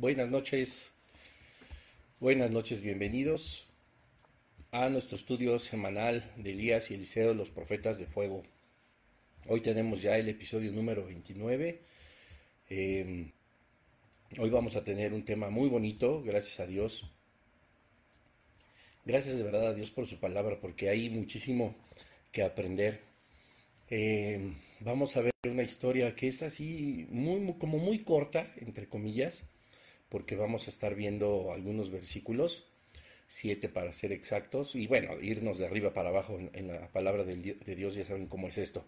Buenas noches. Buenas noches, bienvenidos a nuestro estudio semanal de Elías y Eliseo, los profetas de fuego. Hoy tenemos ya el episodio número 29. Em, hoy vamos a tener un tema muy bonito, gracias a Dios. Gracias de verdad a Dios por su palabra, porque hay muchísimo que aprender. Em, vamos a ver una historia que es así, muy, como muy corta, entre comillas, porque vamos a estar viendo algunos versículos, siete para ser exactos, y bueno, irnos de arriba para abajo en, la palabra de, de Dios, ya saben cómo es esto.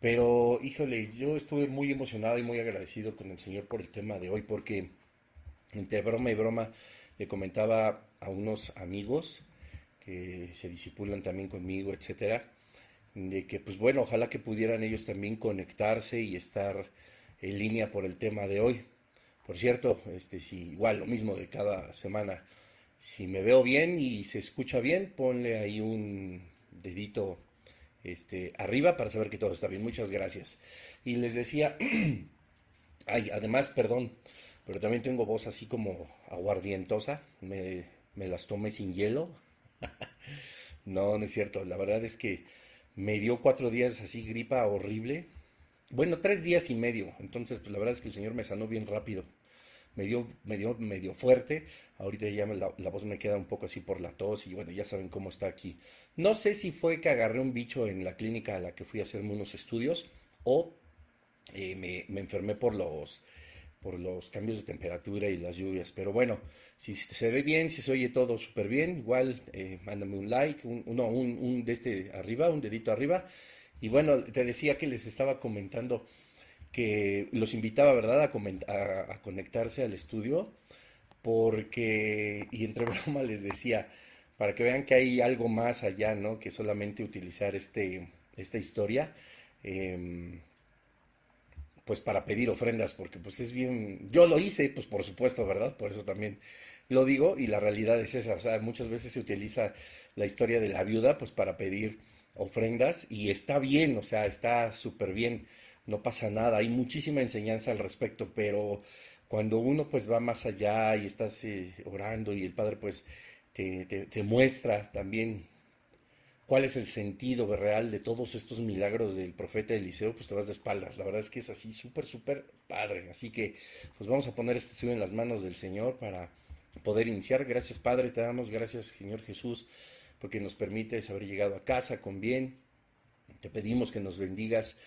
Pero, híjole, yo estuve muy emocionado y muy agradecido con el Señor por el tema de hoy, porque entre broma y broma le comentaba a unos amigos que se disipulan también conmigo, etcétera, de que pues bueno, ojalá que pudieran ellos también conectarse y estar en línea por el tema de hoy. Por cierto, este si igual lo mismo de cada semana, si me veo bien y se escucha bien, ponle ahí un dedito este, arriba para saber que todo está bien. Muchas gracias. Y les decía, ay, además, perdón, pero también tengo voz así como aguardientosa. Me, me las tomé sin hielo. no, no es cierto. La verdad es que me dio cuatro días así gripa horrible. Bueno, tres días y medio. Entonces, pues la verdad es que el Señor me sanó bien rápido. Me dio, me dio medio fuerte. Ahorita ya la, voz me queda un poco así por la tos y bueno, ya saben cómo está aquí. No sé si fue que agarré un bicho en la clínica a la que fui a hacerme unos estudios o eh, me, me enfermé por los, por los cambios de temperatura y las lluvias. Pero bueno, si se ve bien, si se oye todo súper bien, igual eh, mándame un like, un, un, de este arriba, un dedito arriba. Y bueno, te decía que les estaba comentando que los invitaba, ¿verdad?, a, a, conectarse al estudio, porque, y entre broma les decía, para que vean que hay algo más allá, ¿no?, que solamente utilizar este, esta historia. Eh, pues para pedir ofrendas, porque pues es bien, yo lo hice, pues por supuesto, ¿verdad? Por eso también lo digo y la realidad es esa, o sea, muchas veces se utiliza la historia de la viuda pues para pedir ofrendas y está bien, o sea, está súper bien, no pasa nada, hay muchísima enseñanza al respecto, pero cuando uno pues va más allá y estás eh, orando y el Padre pues te, te muestra también cuál es el sentido real de todos estos milagros del profeta Eliseo, pues te vas de espaldas. La verdad es que es así súper, súper padre. Así que pues vamos a poner este estudio en las manos del Señor para poder iniciar. Gracias Padre, te damos gracias Señor Jesús porque nos permites haber llegado a casa con bien. Te pedimos que nos bendigas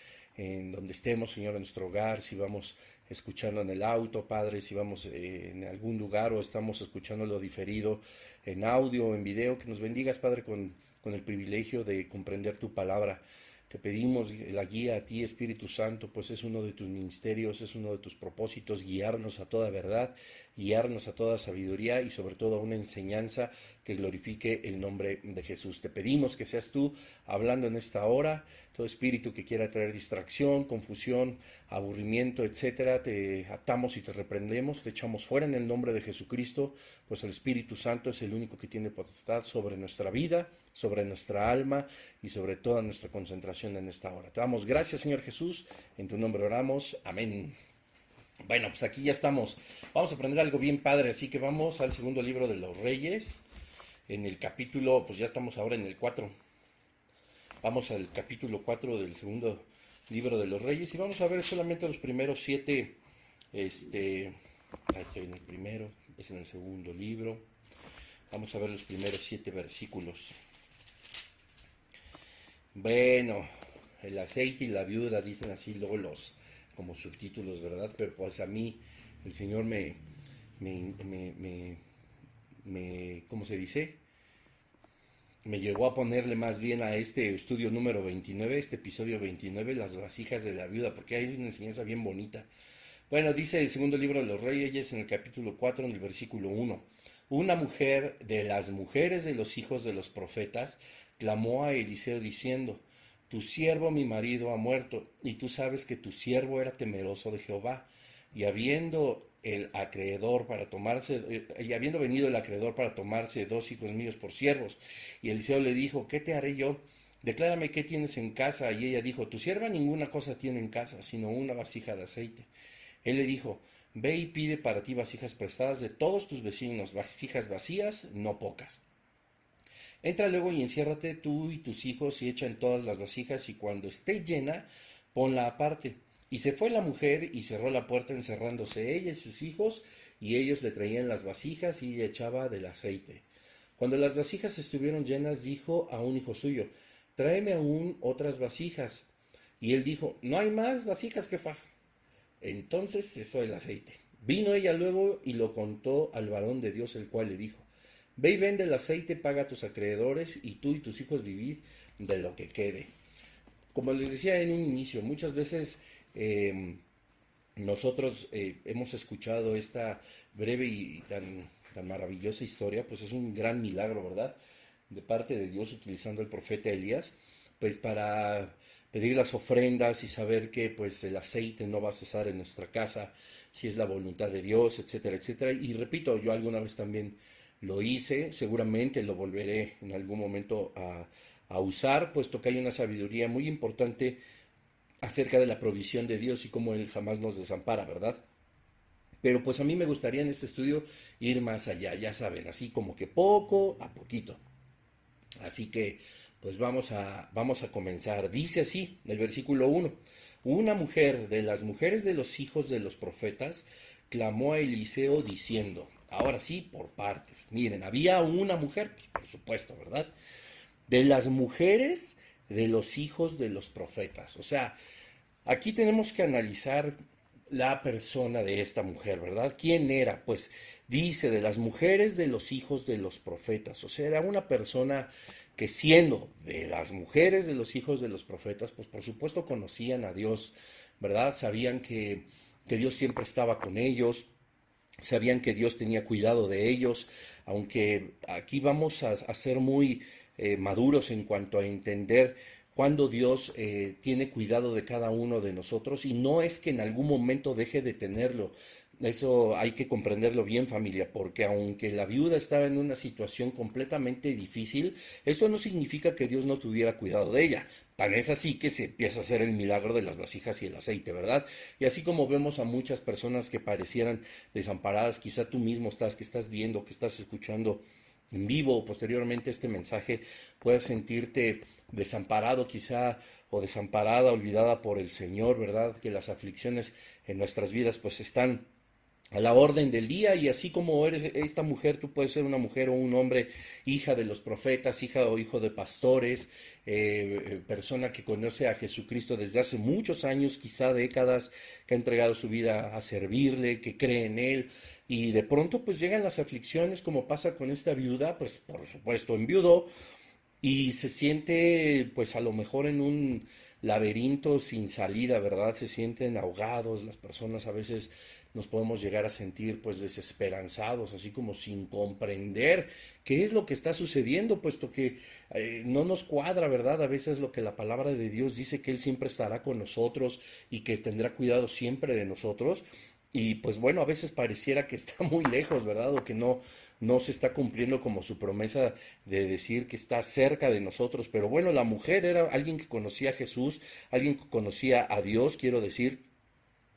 en donde estemos, Señor, en nuestro hogar, si vamos escuchando en el auto, Padre, si vamos eh, en algún lugar o estamos escuchando lo diferido en audio o en video, que nos bendigas, Padre, con con el privilegio de comprender tu palabra. Te pedimos la guía a ti, Espíritu Santo, pues es uno de tus ministerios, es uno de tus propósitos, guiarnos a toda verdad, guiarnos a toda sabiduría y sobre todo a una enseñanza que glorifique el nombre de Jesús. Te pedimos que seas tú hablando en esta hora, todo espíritu que quiera traer distracción, confusión, aburrimiento, etcétera, te atamos y te reprendemos, te echamos fuera en el nombre de Jesucristo, pues el Espíritu Santo es el único que tiene potestad sobre nuestra vida, sobre nuestra alma y sobre toda nuestra concentración en esta hora. Te damos gracias, Señor Jesús, en tu nombre oramos, amén. Bueno, pues aquí ya estamos. Vamos a aprender algo bien padre, así que vamos al segundo libro de los Reyes, en el capítulo, pues ya estamos ahora en el 4. Vamos al capítulo 4 del segundo libro de los Reyes y vamos a ver solamente los primeros siete, este, ahí estoy en el primero, es en el segundo libro. Vamos a ver los primeros siete versículos. Bueno, el aceite y la viuda dicen así luego los como subtítulos, ¿verdad? Pero pues a mí el Señor me, me, me, me, ¿cómo se dice? Me llegó a ponerle más bien a este estudio número 29, este episodio 29, las vasijas de la viuda, porque hay una enseñanza bien bonita. Bueno, dice el segundo libro de los reyes en el capítulo 4, en el versículo 1. Una mujer de las mujeres de los hijos de los profetas clamó a Eliseo diciendo, tu siervo mi marido ha muerto, y tú sabes que tu siervo era temeroso de Jehová, y habiendo el acreedor para tomarse, eh, y habiendo venido el acreedor para tomarse dos hijos míos por siervos, y Eliseo le dijo, ¿qué te haré yo? Declárame qué tienes en casa. Y ella dijo, tu sierva ninguna cosa tiene en casa, sino una vasija de aceite. Él le dijo, ve y pide para ti vasijas prestadas de todos tus vecinos, vasijas vacías, no pocas. Entra luego y enciérrate tú y tus hijos y echa en todas las vasijas y cuando esté llena, ponla aparte. Y se fue la mujer y cerró la puerta encerrándose ella y sus hijos y ellos le traían las vasijas y echaba del aceite. Cuando las vasijas estuvieron llenas, dijo a un hijo suyo, tráeme aún otras vasijas. Y él dijo, no hay más vasijas, jefa. Entonces cesó el aceite. Vino ella luego y lo contó al varón de Dios, el cual le dijo, Ve y vende el aceite, paga a tus acreedores y tú y tus hijos vivid de lo que quede. Como les decía en un inicio, muchas veces em, nosotros eh, hemos escuchado esta breve y tan, tan maravillosa historia, pues es un gran milagro, ¿verdad? De parte de Dios utilizando el profeta Elías, pues para pedir las ofrendas y saber que pues el aceite no va a cesar en nuestra casa, si es la voluntad de Dios, etcétera, etcétera. Y repito, yo alguna vez también lo hice, seguramente lo volveré en algún momento a, usar, puesto que hay una sabiduría muy importante acerca de la provisión de Dios y cómo Él jamás nos desampara, ¿verdad? Pero pues a mí me gustaría en este estudio ir más allá, ya saben, así como que poco a poquito. Así que pues vamos a, vamos a comenzar. Dice así, el versículo 1, una mujer de las mujeres de los hijos de los profetas clamó a Eliseo diciendo, ahora sí, por partes. Miren, había una mujer, pues, por supuesto, ¿verdad? De las mujeres de los hijos de los profetas. O sea, aquí tenemos que analizar la persona de esta mujer, ¿verdad? ¿Quién era? Pues dice de las mujeres de los hijos de los profetas. O sea, era una persona que siendo de las mujeres de los hijos de los profetas, pues por supuesto conocían a Dios, ¿verdad? Sabían que, que Dios siempre estaba con ellos, sabían que Dios tenía cuidado de ellos, aunque aquí vamos a, ser muy eh, maduros en cuanto a entender cuando Dios eh, tiene cuidado de cada uno de nosotros y no es que en algún momento deje de tenerlo. Eso hay que comprenderlo bien familia, porque aunque la viuda estaba en una situación completamente difícil, esto no significa que Dios no tuviera cuidado de ella. Tan es así que se empieza a hacer el milagro de las vasijas y el aceite, ¿verdad? Y así como vemos a muchas personas que parecieran desamparadas, quizá tú mismo estás, que estás viendo, que estás escuchando en vivo o posteriormente este mensaje, puedes sentirte desamparado quizá o desamparada, olvidada por el Señor, ¿verdad? Que las aflicciones en nuestras vidas pues están a la orden del día y así como eres esta mujer, tú puedes ser una mujer o un hombre, hija de los profetas, hija o hijo de pastores, eh, persona que conoce a Jesucristo desde hace muchos años, quizá décadas, que ha entregado su vida a servirle, que cree en Él y de pronto pues llegan las aflicciones como pasa con esta viuda, pues por supuesto enviudó y se siente pues a lo mejor en un laberinto sin salida, ¿verdad? Se sienten ahogados, las personas a veces nos podemos llegar a sentir pues desesperanzados, así como sin comprender qué es lo que está sucediendo, puesto que eh, no nos cuadra, ¿verdad? A veces lo que la palabra de Dios dice que Él siempre estará con nosotros y que tendrá cuidado siempre de nosotros. Y pues bueno, a veces pareciera que está muy lejos, ¿verdad? O que no, no se está cumpliendo como su promesa de decir que está cerca de nosotros. Pero bueno, la mujer era alguien que conocía a Jesús, alguien que conocía a Dios, quiero decir,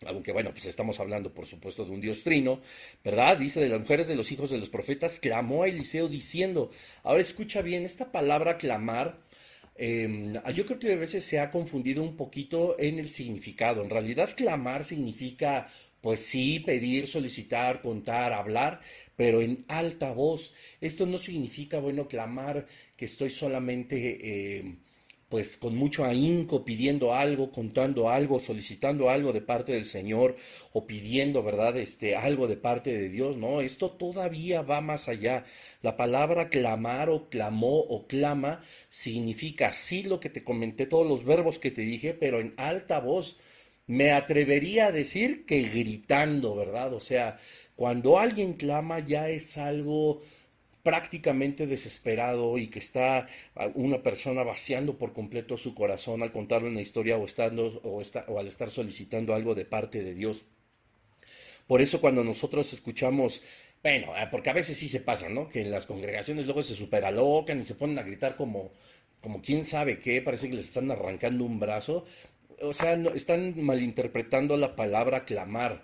aunque bueno, pues estamos hablando por supuesto de un Dios trino, ¿verdad? Dice de las mujeres de los hijos de los profetas, clamó a Eliseo diciendo, ahora escucha bien, esta palabra clamar, em, yo creo que a veces se ha confundido un poquito en el significado. En realidad clamar significa, pues sí, pedir, solicitar, contar, hablar, pero en alta voz. Esto no significa, bueno, clamar que estoy solamente... Em, pues con mucho ahínco pidiendo algo, contando algo, solicitando algo de parte del Señor o pidiendo, ¿verdad? Este algo de parte de Dios, no, esto todavía va más allá. La palabra clamar o clamó o clama significa sí lo que te comenté, todos los verbos que te dije, pero en alta voz. Me atrevería a decir que gritando, ¿verdad? O sea, cuando alguien clama ya es algo prácticamente desesperado y que está una persona vaciando por completo su corazón al contarle una historia o, estando, o, o al estar solicitando algo de parte de Dios. Por eso cuando nosotros escuchamos, bueno, eh, porque a veces sí se pasa, ¿no? Que en las congregaciones luego se superalocan y se ponen a gritar como, como quién sabe qué, parece que les están arrancando un brazo. O sea, están malinterpretando la palabra clamar.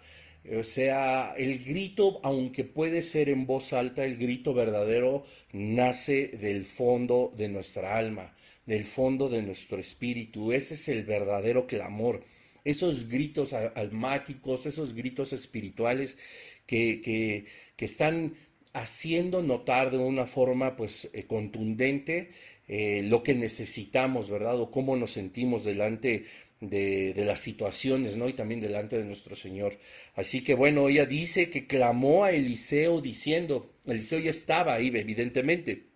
O sea, el grito, aunque puede ser en voz alta, el grito verdadero nace del fondo de nuestra alma, del fondo de nuestro espíritu. Ese es el verdadero clamor. Esos gritos almáticos, esos gritos espirituales que, que, que están haciendo notar de una forma pues eh, contundente eh, lo que necesitamos, ¿verdad? O cómo nos sentimos delante de, las situaciones, ¿no? Y también delante de nuestro Señor. Así que bueno, ella dice que clamó a Eliseo diciendo, Eliseo ya estaba ahí, evidentemente.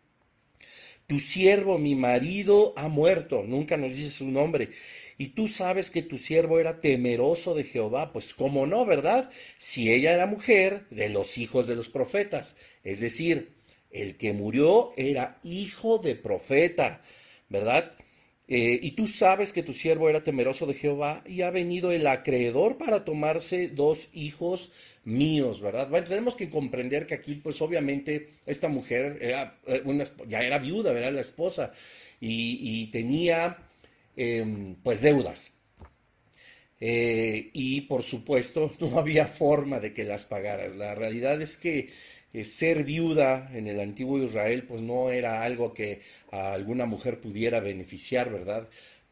Tu siervo, mi marido, ha muerto, nunca nos dice su nombre. Y tú sabes que tu siervo era temeroso de Jehová, pues cómo no, ¿verdad? Si ella era mujer de los hijos de los profetas, es decir, el que murió era hijo de profeta, ¿verdad? Eh, y tú sabes que tu siervo era temeroso de Jehová y ha venido el acreedor para tomarse dos hijos míos, ¿verdad? Bueno, tenemos que comprender que aquí, pues obviamente, esta mujer era eh, una, ya era viuda, ¿verdad? La esposa, y, tenía, em, pues, deudas. Eh, y por supuesto, no había forma de que las pagaras. La realidad es que eh, ser viuda en el antiguo Israel pues no era algo que a alguna mujer pudiera beneficiar, ¿verdad?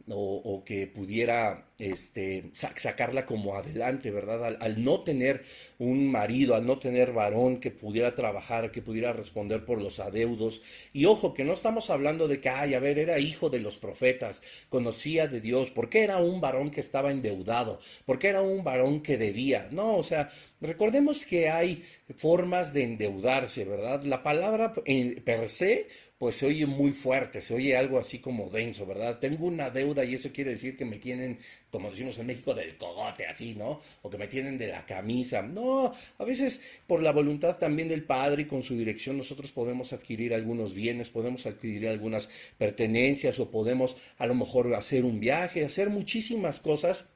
O, que pudiera este, sacarla como adelante, ¿verdad? Al, no tener un marido, al no tener varón que pudiera trabajar, que pudiera responder por los adeudos. Y ojo, que no estamos hablando de que, ay, a ver, era hijo de los profetas, conocía de Dios, porque era un varón que estaba endeudado, porque era un varón que debía. No, o sea, recordemos que hay formas de endeudarse, ¿verdad? La palabra en, per se pues se oye muy fuerte, se oye algo así como denso, ¿verdad? Tengo una deuda y eso quiere decir que me tienen, como decimos en México, del cogote, así, ¿no? O que me tienen de la camisa. No, a veces por la voluntad también del Padre y con su dirección nosotros podemos adquirir algunos bienes, podemos adquirir algunas pertenencias o podemos a lo mejor hacer un viaje, hacer muchísimas cosas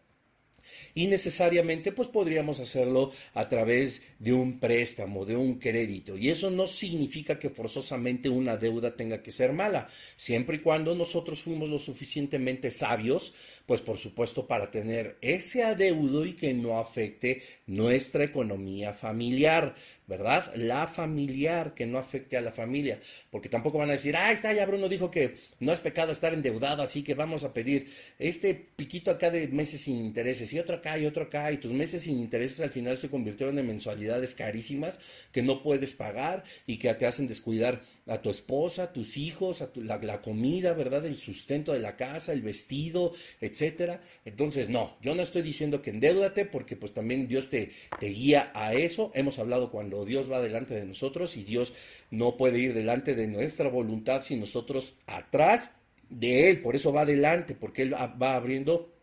y necesariamente pues podríamos hacerlo a través de un préstamo, de un crédito. Y eso no significa que forzosamente una deuda tenga que ser mala, siempre y cuando nosotros fuimos lo suficientemente sabios, pues por supuesto para tener ese adeudo y que no afecte nuestra economía familiar. ¿verdad? La familiar, que no afecte a la familia, porque tampoco van a decir, ah, está, ya Bruno dijo que no es pecado estar endeudado, así que vamos a pedir este piquito acá de meses sin intereses y otro y otro acá, y tus meses sin intereses al final se convirtieron en mensualidades carísimas que no puedes pagar y que te hacen descuidar a tu esposa, a tus hijos, a la, comida, ¿verdad? El sustento de la casa, el vestido, etcétera. Entonces, no, yo no estoy diciendo que endeudate porque pues también Dios te, te guía a eso. Hemos hablado cuando Dios va delante de nosotros y Dios no puede ir delante de nuestra voluntad si nosotros atrás de Él. Por eso va adelante, porque Él va abriendo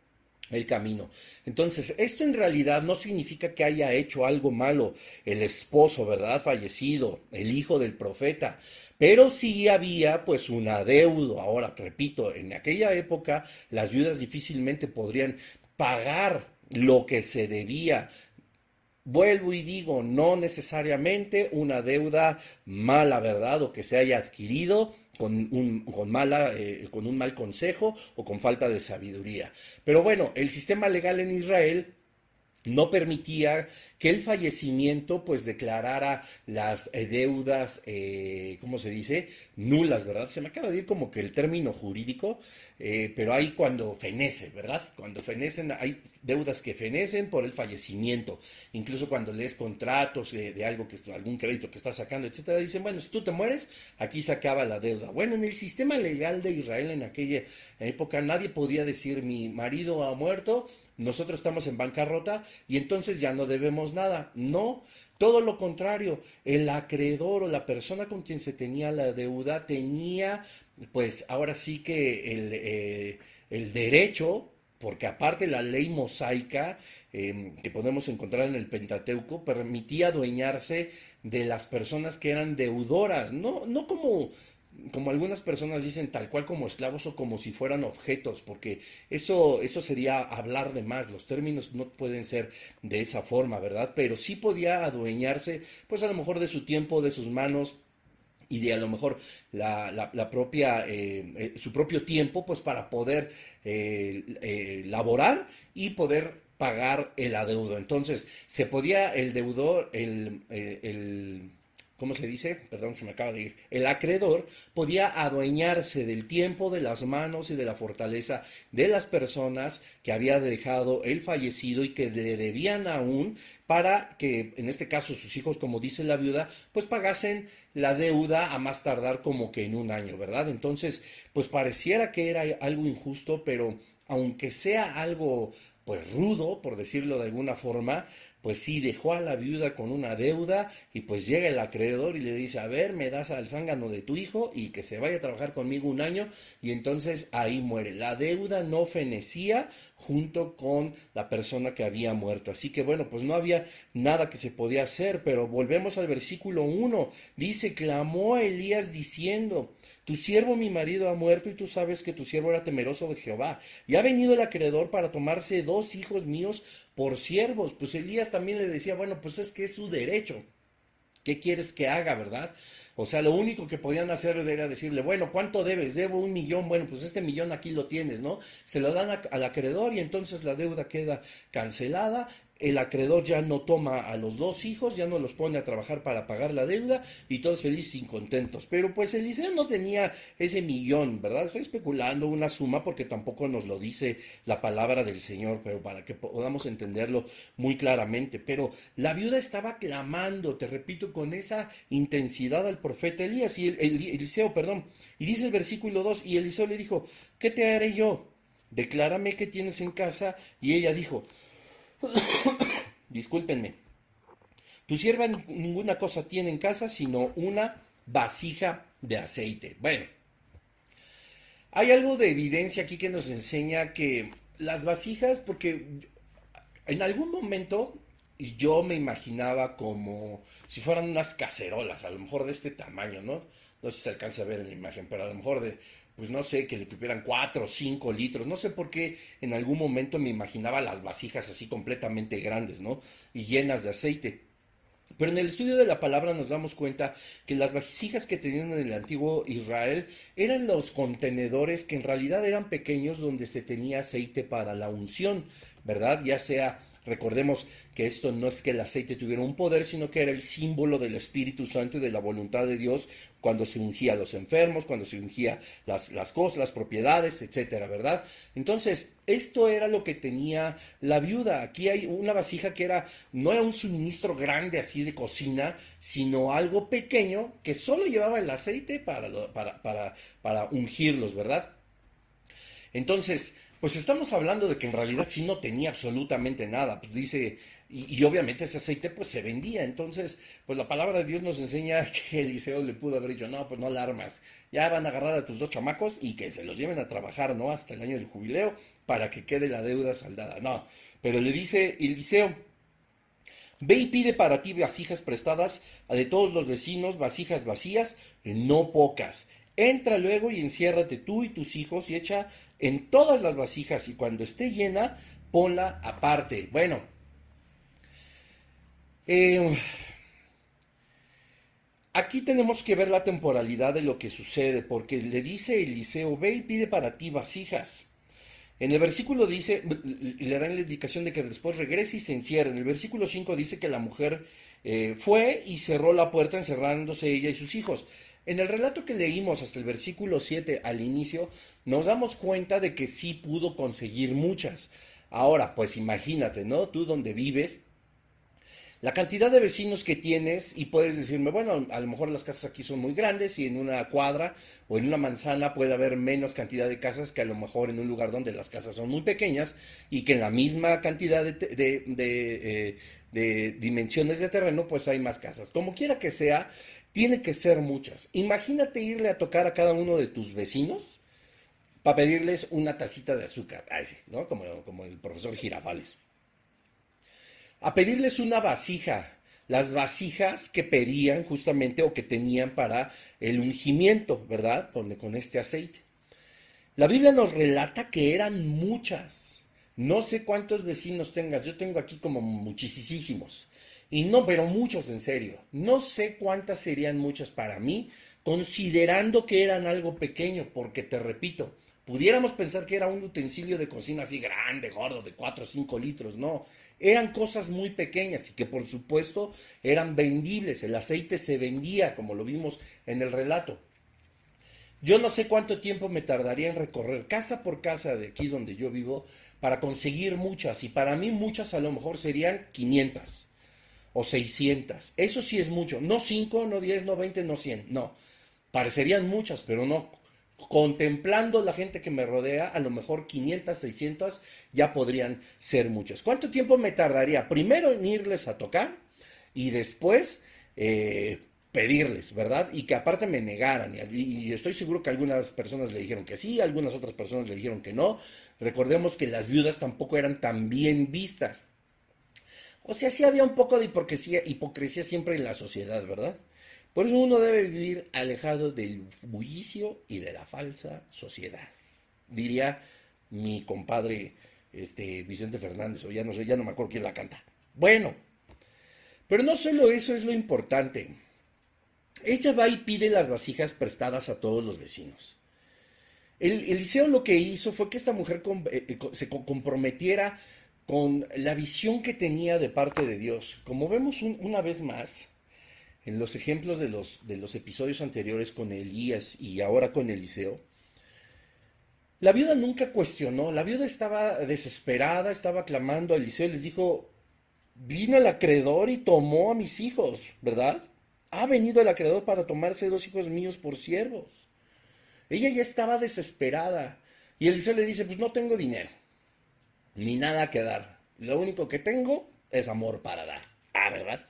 el camino. Entonces, esto en realidad no significa que haya hecho algo malo el esposo, ¿verdad? Fallecido, el hijo del profeta, pero sí había pues un adeudo. Ahora, repito, en aquella época las viudas difícilmente podrían pagar lo que se debía. Vuelvo y digo, no necesariamente una deuda mala, ¿verdad? O que se haya adquirido con un, con, mala, eh, con un mal consejo o con falta de sabiduría. Pero bueno, el sistema legal en Israel no permitía que el fallecimiento pues declarara las eh, deudas, eh, ¿cómo se dice? Nulas, ¿verdad? Se me acaba de ir como que el término jurídico, eh, pero hay cuando fenece, ¿verdad? Cuando fenecen, hay deudas que fenecen por el fallecimiento. Incluso cuando lees contratos de algo que algún crédito que estás sacando, etcétera, dicen, bueno, si tú te mueres, aquí se acaba la deuda. Bueno, en el sistema legal de Israel en aquella época nadie podía decir mi marido ha muerto, nosotros estamos en bancarrota y entonces ya no debemos nada. No, todo lo contrario, el acreedor o la persona con quien se tenía la deuda tenía, pues ahora sí que el, eh, el derecho, porque aparte la ley mosaica em, que podemos encontrar en el Pentateuco permitía adueñarse de las personas que eran deudoras, no, no como como algunas personas dicen, tal cual como esclavos o como si fueran objetos, porque eso, eso sería hablar de más, los términos no pueden ser de esa forma, ¿verdad? Pero sí podía adueñarse, pues a lo mejor de su tiempo, de sus manos, y de a lo mejor la, la, propia, eh, eh, su propio tiempo, pues para poder eh, laborar y poder pagar el adeudo. Entonces, se podía el deudor, el, el, el ¿cómo se dice? Perdón, se me acaba de ir. El acreedor podía adueñarse del tiempo, de las manos y de la fortaleza de las personas que había dejado el fallecido y que le debían aún para que, en este caso, sus hijos, como dice la viuda, pues pagasen la deuda a más tardar como que en un año, ¿verdad? Entonces, pues pareciera que era algo injusto, pero aunque sea algo pues rudo, por decirlo de alguna forma, pues sí, dejó a la viuda con una deuda y pues llega el acreedor y le dice, a ver, me das al zángano de tu hijo y que se vaya a trabajar conmigo un año y entonces ahí muere. La deuda no fenecía junto con la persona que había muerto. Así que bueno, pues no había nada que se podía hacer, pero volvemos al versículo 1. Dice, clamó a Elías diciendo, tu siervo mi marido ha muerto y tú sabes que tu siervo era temeroso de Jehová. Y ha venido el acreedor para tomarse dos hijos míos por siervos. Pues Elías también le decía, bueno, pues es que es su derecho. ¿Qué quieres que haga, verdad? O sea, lo único que podían hacer era decirle, bueno, ¿cuánto debes? Debo un millón, bueno, pues este millón aquí lo tienes, ¿no? Se lo dan al acreedor y entonces la deuda queda cancelada el acreedor ya no toma a los dos hijos, ya no los pone a trabajar para pagar la deuda y todos felices y contentos. Pero pues Eliseo no tenía ese millón, ¿verdad? Estoy especulando una suma porque tampoco nos lo dice la palabra del Señor, pero para que podamos entenderlo muy claramente. Pero la viuda estaba clamando, te repito, con esa intensidad al profeta Elías y Eliseo, perdón. Y dice el versículo 2, y Eliseo le dijo, ¿qué te haré yo? Declárame qué tienes en casa. Y ella dijo, Discúlpenme. Tu sierva ninguna cosa tiene en casa sino una vasija de aceite. Bueno, hay algo de evidencia aquí que nos enseña que las vasijas, porque en algún momento yo me imaginaba como si fueran unas cacerolas, a lo mejor de este tamaño, ¿no? No sé si se alcanza a ver en la imagen, pero a lo mejor de pues no sé, que le cupieran cuatro o cinco litros. No sé por qué en algún momento me imaginaba las vasijas así completamente grandes, ¿no? Y llenas de aceite. Pero en el estudio de la palabra nos damos cuenta que las vasijas que tenían en el antiguo Israel eran los contenedores que en realidad eran pequeños donde se tenía aceite para la unción, ¿verdad? Ya sea Recordemos que esto no es que el aceite tuviera un poder, sino que era el símbolo del Espíritu Santo y de la voluntad de Dios cuando se ungía a los enfermos, cuando se ungía las, las cosas, las propiedades, etcétera, ¿verdad? Entonces, esto era lo que tenía la viuda. Aquí hay una vasija que era, no era un suministro grande así de cocina, sino algo pequeño que solo llevaba el aceite para, para, para, para ungirlos, ¿verdad? Entonces, pues estamos hablando de que en realidad sí no tenía absolutamente nada. Pues dice, y, obviamente ese aceite pues se vendía. Entonces, pues la palabra de Dios nos enseña que Eliseo le pudo haber dicho, no, pues no alarmas. Ya van a agarrar a tus dos chamacos y que se los lleven a trabajar, ¿no? Hasta el año del jubileo para que quede la deuda saldada. No, pero le dice Eliseo, Ve y pide para ti vasijas prestadas a de todos los vecinos, vasijas vacías, no pocas. Entra luego y enciérrate tú y tus hijos y echa en todas las vasijas y cuando esté llena, ponla aparte. Bueno, eh, aquí tenemos que ver la temporalidad de lo que sucede, porque le dice Eliseo, ve y pide para ti vasijas. En el versículo dice, le dan la indicación de que después regrese y se encierre. En el versículo 5 dice que la mujer eh, fue y cerró la puerta encerrándose ella y sus hijos. En el relato que leímos hasta el versículo 7 al inicio, nos damos cuenta de que sí pudo conseguir muchas. Ahora, pues imagínate, ¿no? Tú donde vives, la cantidad de vecinos que tienes y puedes decirme, bueno, a lo mejor las casas aquí son muy grandes y en una cuadra o en una manzana puede haber menos cantidad de casas que a lo mejor en un lugar donde las casas son muy pequeñas y que en la misma cantidad de, de, eh, de dimensiones de terreno pues hay más casas. Como quiera que sea, tiene que ser muchas. Imagínate irle a tocar a cada uno de tus vecinos para pedirles una tacita de azúcar, ¿no? Como, el profesor Girafales. A pedirles una vasija, las vasijas que pedían justamente o que tenían para el ungimiento, ¿verdad? Con, con este aceite. La Biblia nos relata que eran muchas. No sé cuántos vecinos tengas, yo tengo aquí como muchísimos. Y no, pero muchos en serio. No sé cuántas serían muchas para mí, considerando que eran algo pequeño, porque te repito, pudiéramos pensar que era un utensilio de cocina así grande, gordo, de 4 o 5 litros, no. Eran cosas muy pequeñas y que por supuesto eran vendibles. El aceite se vendía, como lo vimos en el relato. Yo no sé cuánto tiempo me tardaría en recorrer casa por casa de aquí donde yo vivo para conseguir muchas. Y para mí muchas a lo mejor serían 500 o 600. Eso sí es mucho. No 5, no 10, no 20, no 100. No. Parecerían muchas, pero no. Contemplando la gente que me rodea, a lo mejor 500, 600 ya podrían ser muchas. ¿Cuánto tiempo me tardaría? Primero en irles a tocar y después eh, pedirles, ¿verdad? Y que aparte me negaran. Y, estoy seguro que algunas personas le dijeron que sí, algunas otras personas le dijeron que no. Recordemos que las viudas tampoco eran tan bien vistas. O sea, sí había un poco de hipocresía, hipocresía siempre en la sociedad, ¿verdad? Por eso uno debe vivir alejado del bullicio y de la falsa sociedad. Diría mi compadre este, Vicente Fernández, o ya no sé, ya no me acuerdo quién la canta. Bueno, pero no solo eso es lo importante. Ella va y pide las vasijas prestadas a todos los vecinos. El Eliseo lo que hizo fue que esta mujer eh, eh, se comprometiera con la visión que tenía de parte de Dios. Como vemos una vez más en los ejemplos de los, episodios anteriores con Elías y ahora con Eliseo, la viuda nunca cuestionó, la viuda estaba desesperada, estaba clamando a Eliseo y les dijo, vino el acreedor y tomó a mis hijos, ¿verdad? Ha venido el acreedor para tomarse dos hijos míos por siervos. Ella ya estaba desesperada y Eliseo le dice, pues no tengo dinero ni nada que dar. Lo único que tengo es amor para dar. Ah, ¿verdad?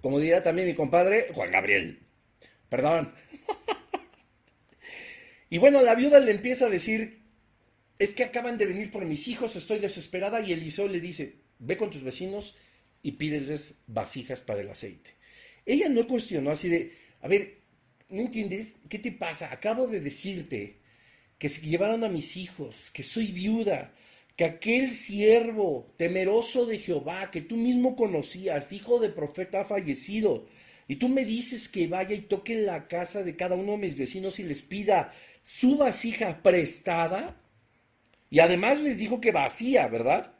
Como diría también mi compadre Juan Gabriel. Perdón. y bueno, la viuda le empieza a decir, es que acaban de venir por mis hijos, estoy desesperada. Y Eliseo le dice, ve con tus vecinos y pídeles vasijas para el aceite. Ella no cuestionó así de, a ver, ¿no entiendes? ¿Qué te pasa? Acabo de decirte que se llevaron a mis hijos, que soy viuda, que aquel siervo temeroso de Jehová, que tú mismo conocías, hijo de profeta, ha fallecido, y tú me dices que vaya y toque la casa de cada uno de mis vecinos y les pida su vasija prestada, y además les dijo que vacía, ¿verdad?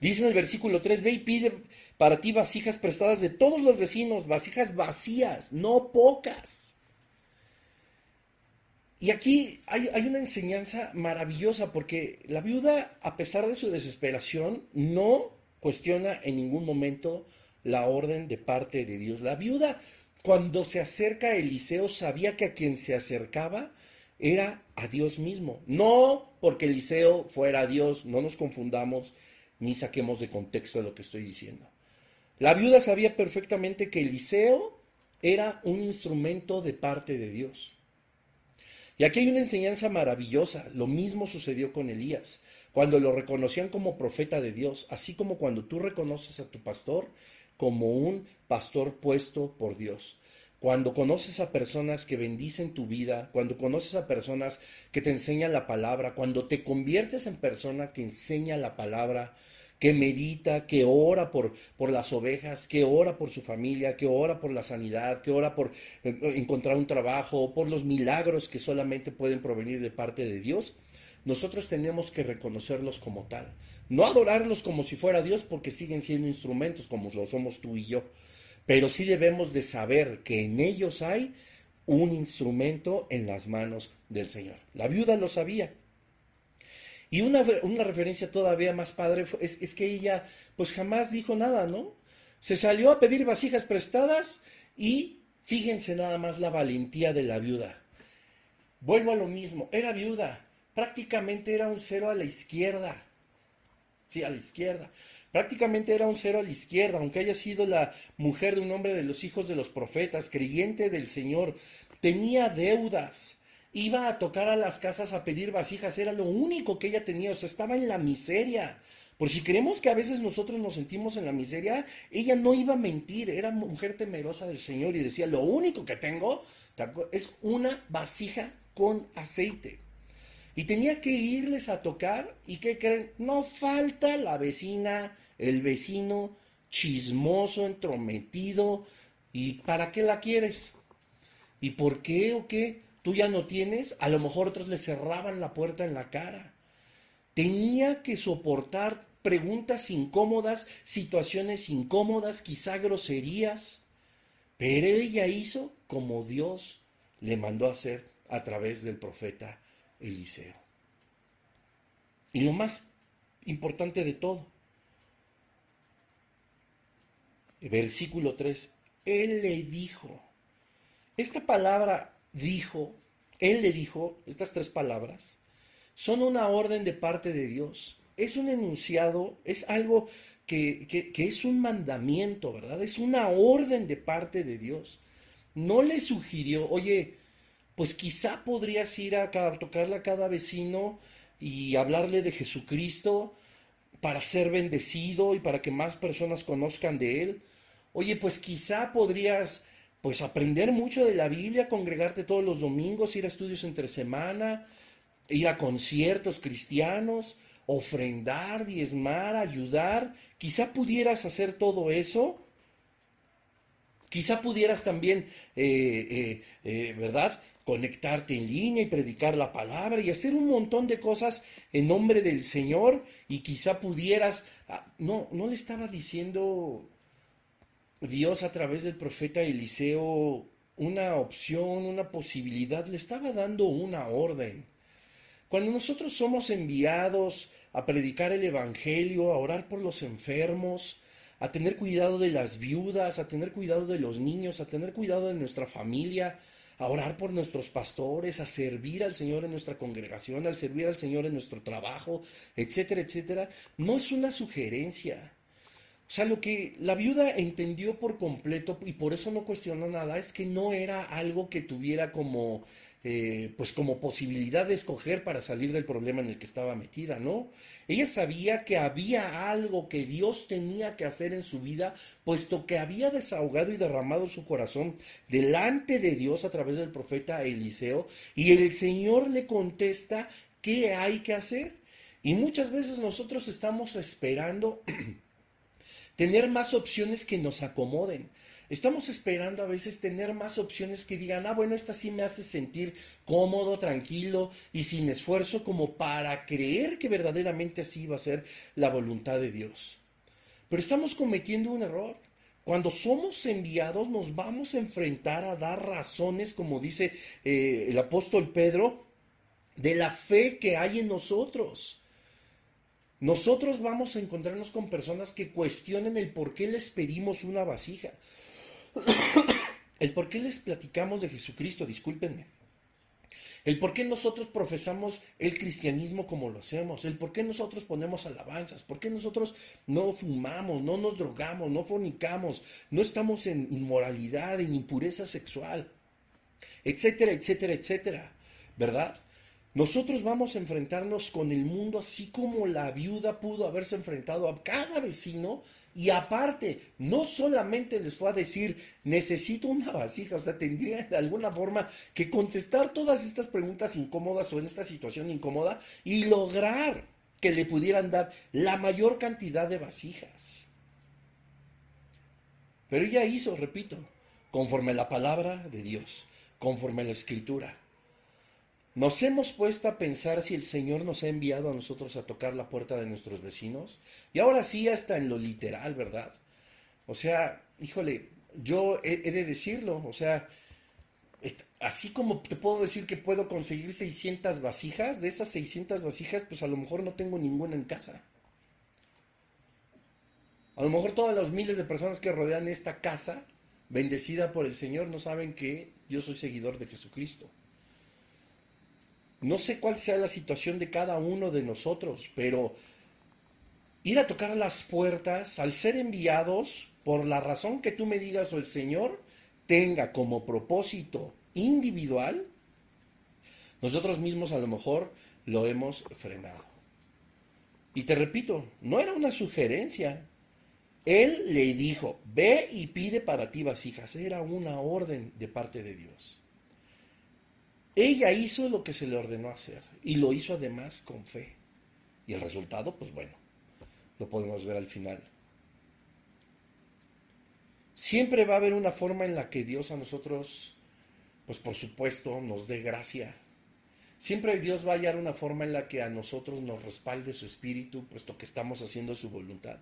Dice en el versículo 3, ve y pide para ti vasijas prestadas de todos los vecinos, vasijas vacías, no pocas. Y aquí hay, una enseñanza maravillosa porque la viuda, a pesar de su desesperación, no cuestiona en ningún momento la orden de parte de Dios. La viuda, cuando se acerca a Eliseo, sabía que a quien se acercaba era a Dios mismo. No porque Eliseo fuera Dios, no nos confundamos ni saquemos de contexto lo que estoy diciendo. La viuda sabía perfectamente que Eliseo era un instrumento de parte de Dios. Y aquí hay una enseñanza maravillosa. Lo mismo sucedió con Elías, cuando lo reconocían como profeta de Dios, así como cuando tú reconoces a tu pastor como un pastor puesto por Dios. Cuando conoces a personas que bendicen tu vida, cuando conoces a personas que te enseñan la palabra, cuando te conviertes en persona que enseña la palabra, que medita, que ora por, por las ovejas, que ora por su familia, que ora por la sanidad, que ora por eh, encontrar un trabajo, por los milagros que solamente pueden provenir de parte de Dios, nosotros tenemos que reconocerlos como tal. No adorarlos como si fuera Dios porque siguen siendo instrumentos como lo somos tú y yo, pero sí debemos de saber que en ellos hay un instrumento en las manos del Señor. La viuda lo sabía. Y una, referencia todavía más padre es, es, que ella pues jamás dijo nada, ¿no? Se salió a pedir vasijas prestadas y fíjense nada más la valentía de la viuda. Vuelvo a lo mismo, era viuda, prácticamente era un cero a la izquierda. Sí, a la izquierda. Prácticamente era un cero a la izquierda, aunque haya sido la mujer de un hombre de los hijos de los profetas, creyente del Señor, tenía deudas iba a tocar a las casas a pedir vasijas, era lo único que ella tenía, o sea, estaba en la miseria. Por si creemos que a veces nosotros nos sentimos en la miseria, ella no iba a mentir, era mujer temerosa del Señor y decía, lo único que tengo es una vasija con aceite. Y tenía que irles a tocar y ¿qué creen? No falta la vecina, el vecino chismoso, entrometido. ¿Y para qué la quieres? ¿Y por qué o qué? Tú ya no tienes, a lo mejor otros le cerraban la puerta en la cara. Tenía que soportar preguntas incómodas, situaciones incómodas, quizá groserías, pero ella hizo como Dios le mandó hacer a través del profeta Eliseo. Y lo más importante de todo, versículo 3, Él le dijo, esta palabra dijo, Él le dijo, estas tres palabras, son una orden de parte de Dios. Es un enunciado, es algo que, que, es un mandamiento, ¿verdad? Es una orden de parte de Dios. No le sugirió, oye, pues quizá podrías ir a, a tocarle a cada vecino y hablarle de Jesucristo para ser bendecido y para que más personas conozcan de Él. Oye, pues quizá podrías pues aprender mucho de la Biblia, congregarte todos los domingos, ir a estudios entre semana, ir a conciertos cristianos, ofrendar, diezmar, ayudar. Quizá pudieras hacer todo eso. Quizá pudieras también, eh, eh, eh, ¿verdad? Conectarte en línea y predicar la palabra y hacer un montón de cosas en nombre del Señor y quizá pudieras, ah, no, no le estaba diciendo Dios a través del profeta Eliseo una opción, una posibilidad, le estaba dando una orden. Cuando nosotros somos enviados a predicar el Evangelio, a orar por los enfermos, a tener cuidado de las viudas, a tener cuidado de los niños, a tener cuidado de nuestra familia, a orar por nuestros pastores, a servir al Señor en nuestra congregación, al servir al Señor en nuestro trabajo, etcétera, etcétera, no es una sugerencia. O sea, lo que la viuda entendió por completo y por eso no cuestionó nada es que no era algo que tuviera como, eh, pues como posibilidad de escoger para salir del problema en el que estaba metida, ¿no? Ella sabía que había algo que Dios tenía que hacer en su vida, puesto que había desahogado y derramado su corazón delante de Dios a través del profeta Eliseo, y el Señor le contesta qué hay que hacer. Y muchas veces nosotros estamos esperando tener más opciones que nos acomoden. Estamos esperando a veces tener más opciones que digan, ah, bueno, esta sí me hace sentir cómodo, tranquilo y sin esfuerzo como para creer que verdaderamente así va a ser la voluntad de Dios. Pero estamos cometiendo un error. Cuando somos enviados nos vamos a enfrentar a dar razones, como dice eh, el apóstol Pedro, de la fe que hay en nosotros. Nosotros vamos a encontrarnos con personas que cuestionen el por qué les pedimos una vasija. el por qué les platicamos de Jesucristo, discúlpenme. El por qué nosotros profesamos el cristianismo como lo hacemos, el por qué nosotros ponemos alabanzas, por qué nosotros no fumamos, no nos drogamos, no fornicamos, no estamos en inmoralidad, en impureza sexual, etcétera, etcétera, etcétera, ¿verdad? Nosotros vamos a enfrentarnos con el mundo así como la viuda pudo haberse enfrentado a cada vecino y aparte, no solamente les fue a decir, necesito una vasija, o sea, tendría de alguna forma que contestar todas estas preguntas incómodas o en esta situación incómoda y lograr que le pudieran dar la mayor cantidad de vasijas. Pero ella hizo, repito, conforme la palabra de Dios, conforme la escritura. ¿Nos hemos puesto a pensar si el Señor nos ha enviado a nosotros a tocar la puerta de nuestros vecinos? Y ahora sí, hasta en lo literal, ¿verdad? O sea, híjole, yo he, de decirlo, o sea, así como te puedo decir que puedo conseguir 600 vasijas, de esas 600 vasijas, pues a lo mejor no tengo ninguna en casa. A lo mejor todas las miles de personas que rodean esta casa, bendecida por el Señor, no saben que yo soy seguidor de Jesucristo. No sé cuál sea la situación de cada uno de nosotros, pero ir a tocar las puertas al ser enviados por la razón que tú me digas o el Señor tenga como propósito individual, nosotros mismos a lo mejor lo hemos frenado. Y te repito, no era una sugerencia. Él le dijo, ve y pide para ti vasijas. Era una orden de parte de Dios. Ella hizo lo que se le ordenó hacer y lo hizo además con fe. Y el resultado, pues bueno, lo podemos ver al final. Siempre va a haber una forma en la que Dios a nosotros pues por supuesto nos dé gracia. Siempre Dios va a hallar una forma en la que a nosotros nos respalde su espíritu, puesto que estamos haciendo su voluntad.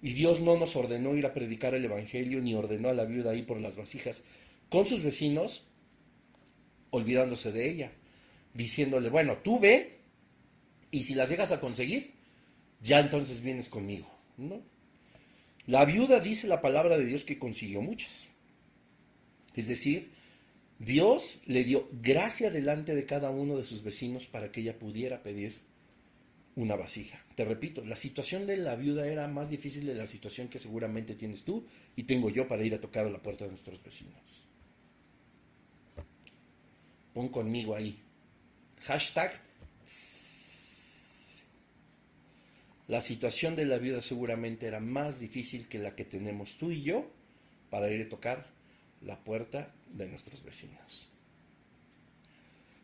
Y Dios no nos ordenó ir a predicar el Evangelio, ni ordenó a la viuda ir por las vasijas con sus vecinos, olvidándose de ella, diciéndole, bueno, tú ve, y si las llegas a conseguir, ya entonces vienes conmigo. ¿no? La viuda dice la palabra de Dios que consiguió muchas. Es decir, Dios le dio gracia delante de cada uno de sus vecinos para que ella pudiera pedir una vasija. Te repito, la situación de la viuda era más difícil de la situación que seguramente tienes tú y tengo yo para ir a tocar a la puerta de nuestros vecinos. Pon conmigo ahí. Hashtag. La situación de la viuda seguramente era más difícil que la que tenemos tú y yo para ir a tocar la puerta de nuestros vecinos.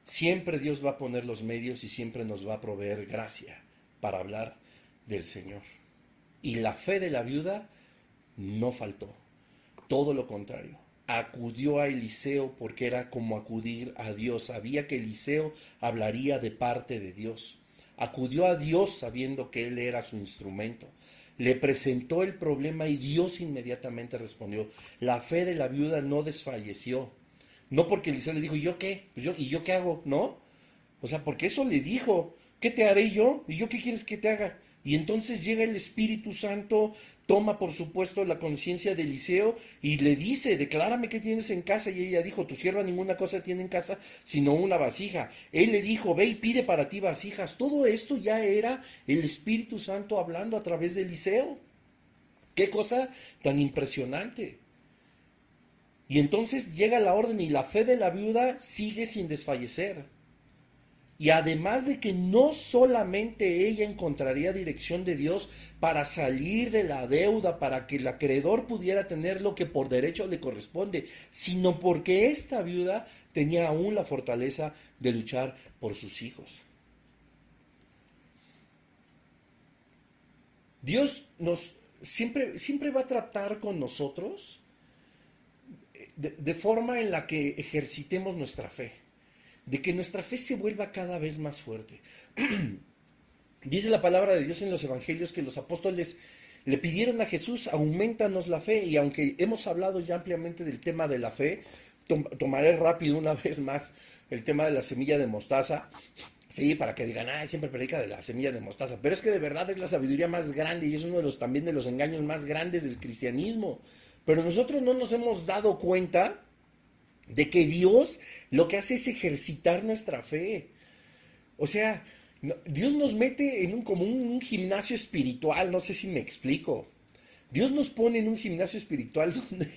Siempre Dios va a poner los medios y siempre nos va a proveer gracia para hablar del Señor. Y la fe de la viuda no faltó. Todo lo contrario. Acudió a Eliseo porque era como acudir a Dios. Sabía que Eliseo hablaría de parte de Dios. Acudió a Dios sabiendo que Él era su instrumento le presentó el problema y Dios inmediatamente respondió. La fe de la viuda no desfalleció. No porque Eliseo le dijo, ¿y yo qué? Pues yo, ¿Y yo qué hago? No. O sea, porque eso le dijo, ¿qué te haré yo? ¿Y yo qué quieres que te haga? Y entonces llega el Espíritu Santo, toma por supuesto la conciencia de Eliseo y le dice, declárame qué tienes en casa. Y ella dijo, tu sierva ninguna cosa tiene en casa sino una vasija. Él le dijo, ve y pide para ti vasijas. Todo esto ya era el Espíritu Santo hablando a través de Eliseo. Qué cosa tan impresionante. Y entonces llega la orden y la fe de la viuda sigue sin desfallecer. Y además de que no solamente ella encontraría dirección de Dios para salir de la deuda, para que el acreedor pudiera tener lo que por derecho le corresponde, sino porque esta viuda tenía aún la fortaleza de luchar por sus hijos. Dios nos siempre, siempre va a tratar con nosotros de, de forma en la que ejercitemos nuestra fe de que nuestra fe se vuelva cada vez más fuerte. Dice la palabra de Dios en los evangelios que los apóstoles le pidieron a Jesús, aumentanos la fe, y aunque hemos hablado ya ampliamente del tema de la fe, tomaré rápido una vez más el tema de la semilla de mostaza, sí, para que digan, ah, siempre predica de la semilla de mostaza, pero es que de verdad es la sabiduría más grande y es uno de los también de los engaños más grandes del cristianismo. Pero nosotros no nos hemos dado cuenta de que Dios lo que hace es ejercitar nuestra fe. O sea, Dios nos mete en un, como un, gimnasio espiritual, no sé si me explico. Dios nos pone en un gimnasio espiritual donde,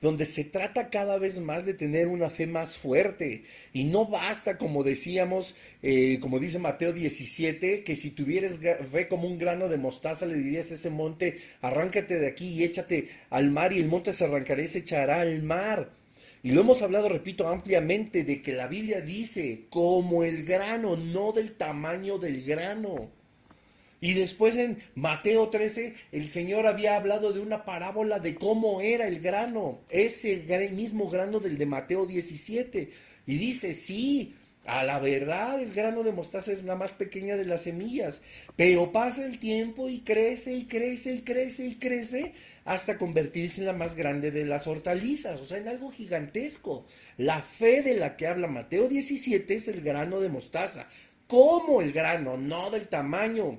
donde se trata cada vez más de tener una fe más fuerte. Y no basta, como decíamos, eh, como dice Mateo 17, que si tuvieras fe como un grano de mostaza, le dirías a ese monte, arráncate de aquí y échate al mar, y el monte se arrancará y se echará al mar. Y lo hemos hablado, repito, ampliamente de que la Biblia dice como el grano, no del tamaño del grano. Y después en Mateo 13, el Señor había hablado de una parábola de cómo era el grano, ese mismo grano del de Mateo 17. Y dice, sí, a la verdad el grano de mostaza es la más pequeña de las semillas, pero pasa el tiempo y crece y crece y crece y crece hasta convertirse en la más grande de las hortalizas, o sea, en algo gigantesco. La fe de la que habla Mateo 17 es el grano de mostaza, como el grano, no del tamaño.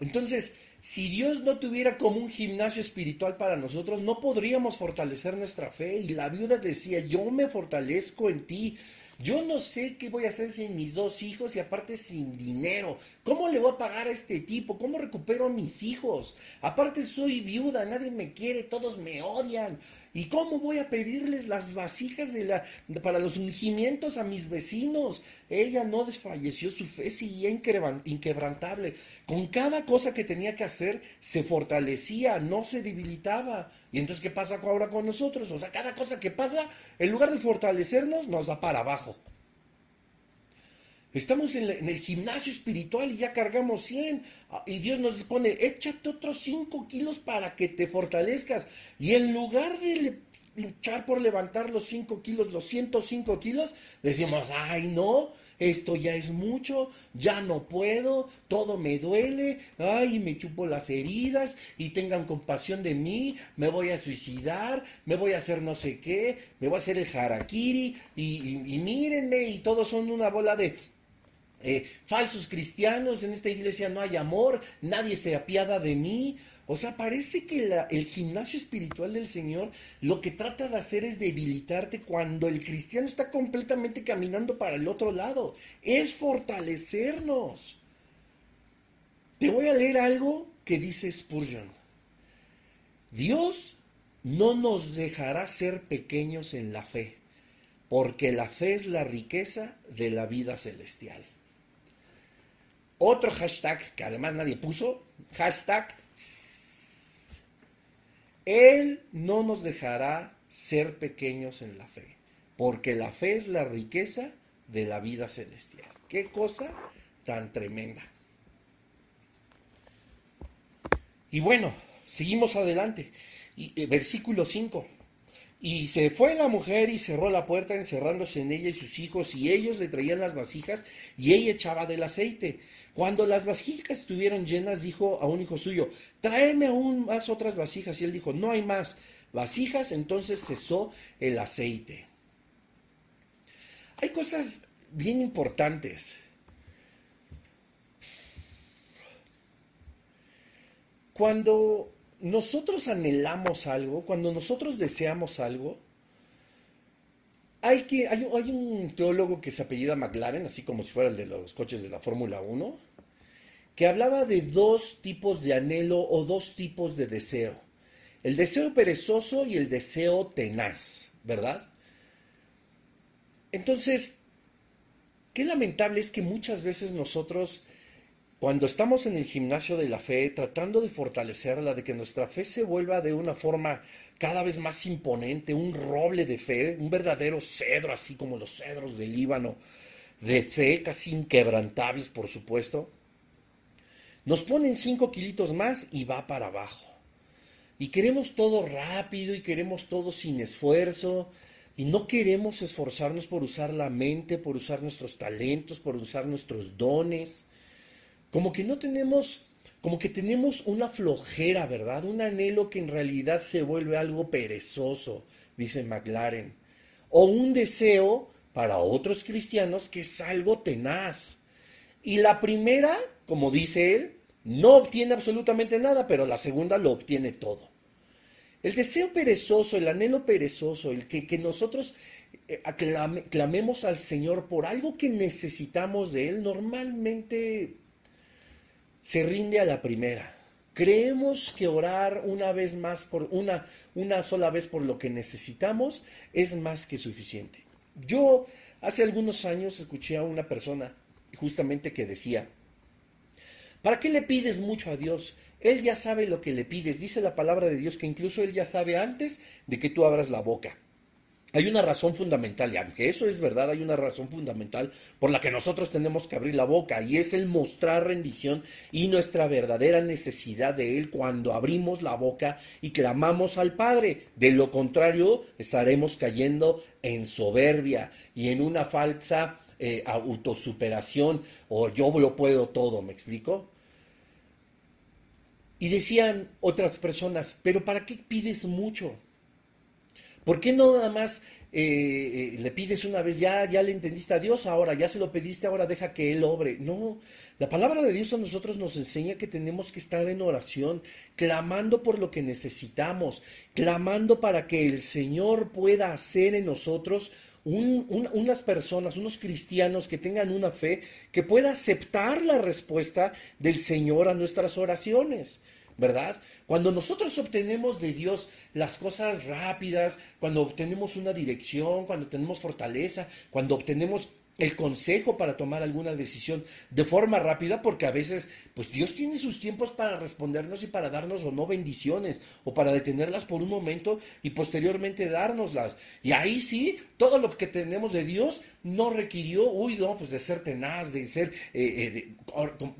Entonces, si Dios no tuviera como un gimnasio espiritual para nosotros, no podríamos fortalecer nuestra fe. Y la viuda decía, yo me fortalezco en ti. Yo no sé qué voy a hacer sin mis dos hijos y aparte sin dinero. ¿Cómo le voy a pagar a este tipo? ¿Cómo recupero a mis hijos? Aparte soy viuda, nadie me quiere, todos me odian. ¿Y cómo voy a pedirles las vasijas de la, para los ungimientos a mis vecinos? Ella no desfalleció, su fe seguía inquebrantable. Con cada cosa que tenía que hacer, se fortalecía, no se debilitaba. ¿Y entonces qué pasa ahora con nosotros? O sea, cada cosa que pasa, en lugar de fortalecernos, nos da para abajo. Estamos en, el gimnasio espiritual y ya cargamos 100 ah, y Dios nos pone, échate otros 5 kilos para que te fortalezcas. Y en lugar de luchar por levantar los 5 kilos, los 105 kilos, decimos, ay no, esto ya es mucho, ya no puedo, todo me duele, ay, me chupo las heridas y tengan compasión de mí, me voy a suicidar, me voy a hacer no sé qué, me voy a hacer el harakiri y, mírenme y todos son una bola de eh, falsos cristianos, en esta iglesia no hay amor, nadie se apiada de mí. O sea, parece que el gimnasio espiritual del Señor lo que trata de hacer es debilitarte cuando el cristiano está completamente caminando para el otro lado. Es fortalecernos. Te voy a leer algo que dice Spurgeon. Dios no nos dejará ser pequeños en la fe, porque la fe es la riqueza de la vida celestial. Otro hashtag que además nadie puso, hashtag él no nos dejará ser pequeños en la fe, porque la fe es la riqueza de la vida celestial. Qué cosa tan tremenda. Y bueno, seguimos adelante. Y, eh, versículo 5. Y se fue la mujer y cerró la puerta encerrándose en ella y sus hijos, y ellos le traían las vasijas y ella echaba del aceite. Cuando las vasijas estuvieron llenas, dijo a un hijo suyo, tráeme aún más otras vasijas. Y él dijo, no hay más vasijas, entonces cesó el aceite. Hay cosas bien importantes. Cuando nosotros anhelamos algo, cuando nosotros deseamos algo, hay, que, hay, un teólogo que se apellida McLaren, así como si fuera el de los coches de la Fórmula 1, que hablaba de dos tipos de anhelo o dos tipos de deseo. El deseo perezoso y el deseo tenaz, ¿verdad? Entonces, qué lamentable es que muchas veces nosotros cuando estamos en el gimnasio de la fe, tratando de fortalecerla, de que nuestra fe se vuelva de una forma cada vez más imponente, un roble de fe, un verdadero cedro, así como los cedros del Líbano, de fe casi inquebrantables, por supuesto, nos ponen cinco kilitos más y va para abajo. Y queremos todo rápido y queremos todo sin esfuerzo. Y no queremos esforzarnos por usar la mente, por usar nuestros talentos, por usar nuestros dones. Como que no tenemos, como que tenemos una flojera, ¿verdad? Un anhelo que en realidad se vuelve algo perezoso, dice McLaren. O un deseo para otros cristianos que es algo tenaz. Y la primera, como dice él, no obtiene absolutamente nada, pero la segunda lo obtiene todo. El deseo perezoso, el anhelo perezoso, el que, que nosotros eh, clamemos al Señor por algo que necesitamos de Él, normalmente se rinde a la primera. Creemos que orar una vez más por una, una sola vez por lo que necesitamos es más que suficiente. Yo hace algunos años escuché a una persona justamente que decía, ¿para qué le pides mucho a Dios? Él ya sabe lo que le pides. Dice la palabra de Dios que incluso Él ya sabe antes de que tú abras la boca. Hay una razón fundamental, y aunque eso es verdad, hay una razón fundamental por la que nosotros tenemos que abrir la boca, y es el mostrar rendición y nuestra verdadera necesidad de Él cuando abrimos la boca y clamamos al Padre. De lo contrario, estaremos cayendo en soberbia y en una falsa eh, autosuperación, o yo lo puedo todo, ¿me explico? Y decían otras personas, pero ¿para qué pides mucho? ¿Por qué no nada más eh, eh, le pides una vez, ya, ya le entendiste a Dios, ahora ya se lo pediste, ahora deja que Él obre? No, la palabra de Dios a nosotros nos enseña que tenemos que estar en oración, clamando por lo que necesitamos, clamando para que el Señor pueda hacer en nosotros unas personas, unos cristianos que tengan una fe que pueda aceptar la respuesta del Señor a nuestras oraciones. ¿Verdad? Cuando nosotros obtenemos de Dios las cosas rápidas, cuando obtenemos una dirección, cuando tenemos fortaleza, cuando obtenemos el consejo para tomar alguna decisión de forma rápida, porque a veces, pues Dios tiene sus tiempos para respondernos y para darnos o no bendiciones, o para detenerlas por un momento y posteriormente dárnoslas. Y ahí sí, todo lo que tenemos de Dios no requirió, uy, no, pues de ser tenaz, de ser, eh, eh,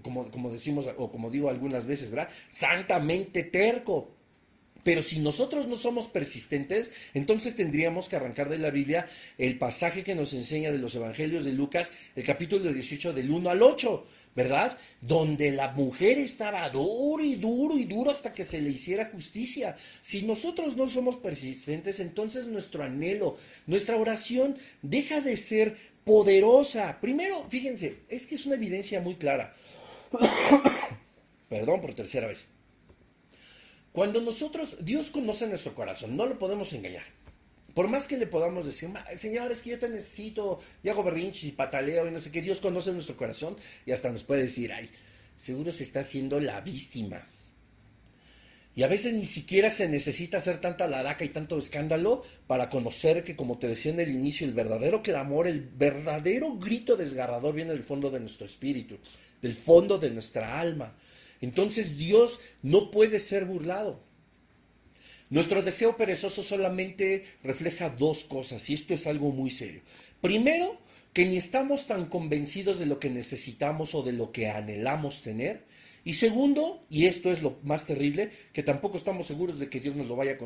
como, como decimos, o como digo algunas veces, ¿verdad? Santamente terco. Pero si nosotros no somos persistentes, entonces tendríamos que arrancar de la Biblia el pasaje que nos enseña de los Evangelios de Lucas, el capítulo 18 del 1 al 8, ¿verdad? Donde la mujer estaba duro y duro y duro hasta que se le hiciera justicia. Si nosotros no somos persistentes, entonces nuestro anhelo, nuestra oración deja de ser poderosa. Primero, fíjense, es que es una evidencia muy clara. Perdón por tercera vez. Cuando nosotros, Dios conoce nuestro corazón, no lo podemos engañar. Por más que le podamos decir, Señor, es que yo te necesito, y hago berrinche y pataleo y no sé qué, Dios conoce nuestro corazón y hasta nos puede decir, ay, seguro se está haciendo la víctima. Y a veces ni siquiera se necesita hacer tanta laraca y tanto escándalo para conocer que, como te decía en el inicio, el verdadero clamor, el verdadero grito desgarrador viene del fondo de nuestro espíritu, del fondo de nuestra alma. Entonces Dios no puede ser burlado. Nuestro deseo perezoso solamente refleja dos cosas, y esto es algo muy serio. Primero, que ni estamos tan convencidos de lo que necesitamos o de lo que anhelamos tener. Y segundo, y esto es lo más terrible, que tampoco estamos seguros de que Dios nos lo vaya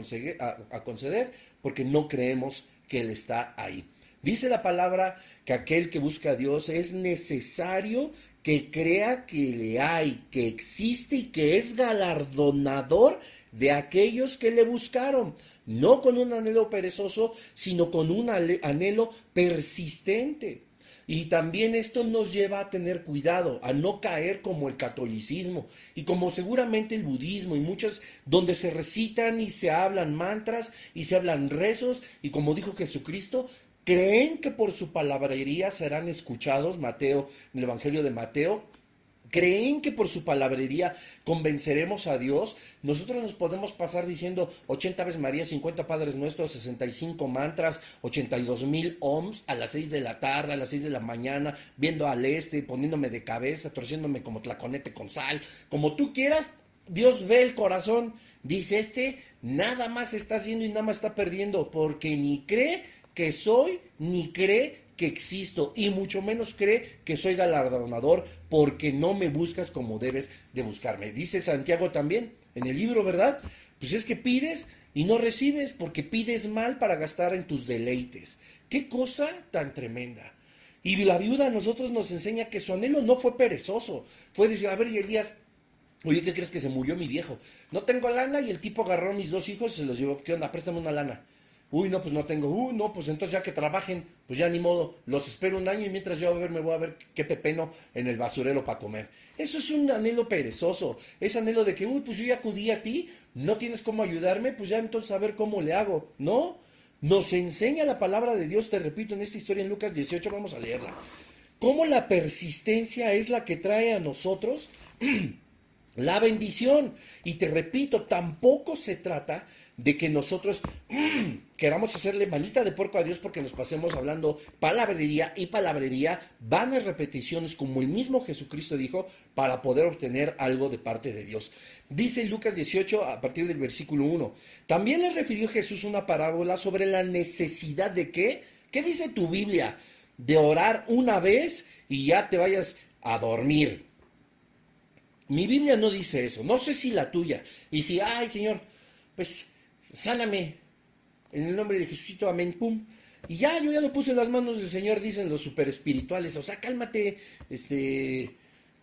a, a conceder porque no creemos que Él está ahí. Dice la palabra que aquel que busca a Dios es necesario que crea que le hay, que existe y que es galardonador de aquellos que le buscaron, no con un anhelo perezoso, sino con un anhelo persistente. Y también esto nos lleva a tener cuidado, a no caer como el catolicismo y como seguramente el budismo y muchos donde se recitan y se hablan mantras y se hablan rezos y como dijo Jesucristo, creen que por su palabrería serán escuchados, Mateo, en el Evangelio de Mateo, creen que por su palabrería convenceremos a Dios, nosotros nos podemos pasar diciendo 80 veces María, 50 Padres Nuestros, 65 mantras, 82 mil ohms a las 6 de la tarde, a las 6 de la mañana, viendo al este, poniéndome de cabeza, torciéndome como tlaconete con sal, como tú quieras, Dios ve el corazón, dice este, nada más está haciendo y nada más está perdiendo, porque ni cree que soy ni cree que existo y mucho menos cree que soy galardonador porque no me buscas como debes de buscarme. Dice Santiago también en el libro, ¿verdad? Pues es que pides y no recibes porque pides mal para gastar en tus deleites. Qué cosa tan tremenda. Y la viuda a nosotros nos enseña que su anhelo no fue perezoso. Fue decir, a ver, y Elías, oye, ¿qué crees que se murió mi viejo? No tengo lana y el tipo agarró a mis dos hijos y se los llevó. ¿Qué onda? Préstame una lana. Uy, no, pues no tengo. Uy, no, pues entonces ya que trabajen, pues ya ni modo. Los espero un año y mientras yo a ver, me voy a ver qué pepeno en el basurero para comer. Eso es un anhelo perezoso. Es anhelo de que, uy, pues yo ya acudí a ti, no tienes cómo ayudarme, pues ya entonces a ver cómo le hago. No, nos enseña la palabra de Dios, te repito, en esta historia en Lucas 18, vamos a leerla. Cómo la persistencia es la que trae a nosotros la bendición. Y te repito, tampoco se trata de que nosotros queramos hacerle manita de puerco a Dios porque nos pasemos hablando palabrería y palabrería, vanas repeticiones como el mismo Jesucristo dijo para poder obtener algo de parte de Dios. Dice Lucas 18 a partir del versículo 1. También les refirió Jesús una parábola sobre la necesidad de qué? ¿Qué dice tu Biblia? De orar una vez y ya te vayas a dormir. Mi Biblia no dice eso, no sé si la tuya. Y si, ay Señor, pues sáname. En el nombre de Jesucito, amén, pum. Y ya, yo ya lo puse en las manos del Señor, dicen los super espirituales. O sea, cálmate, este,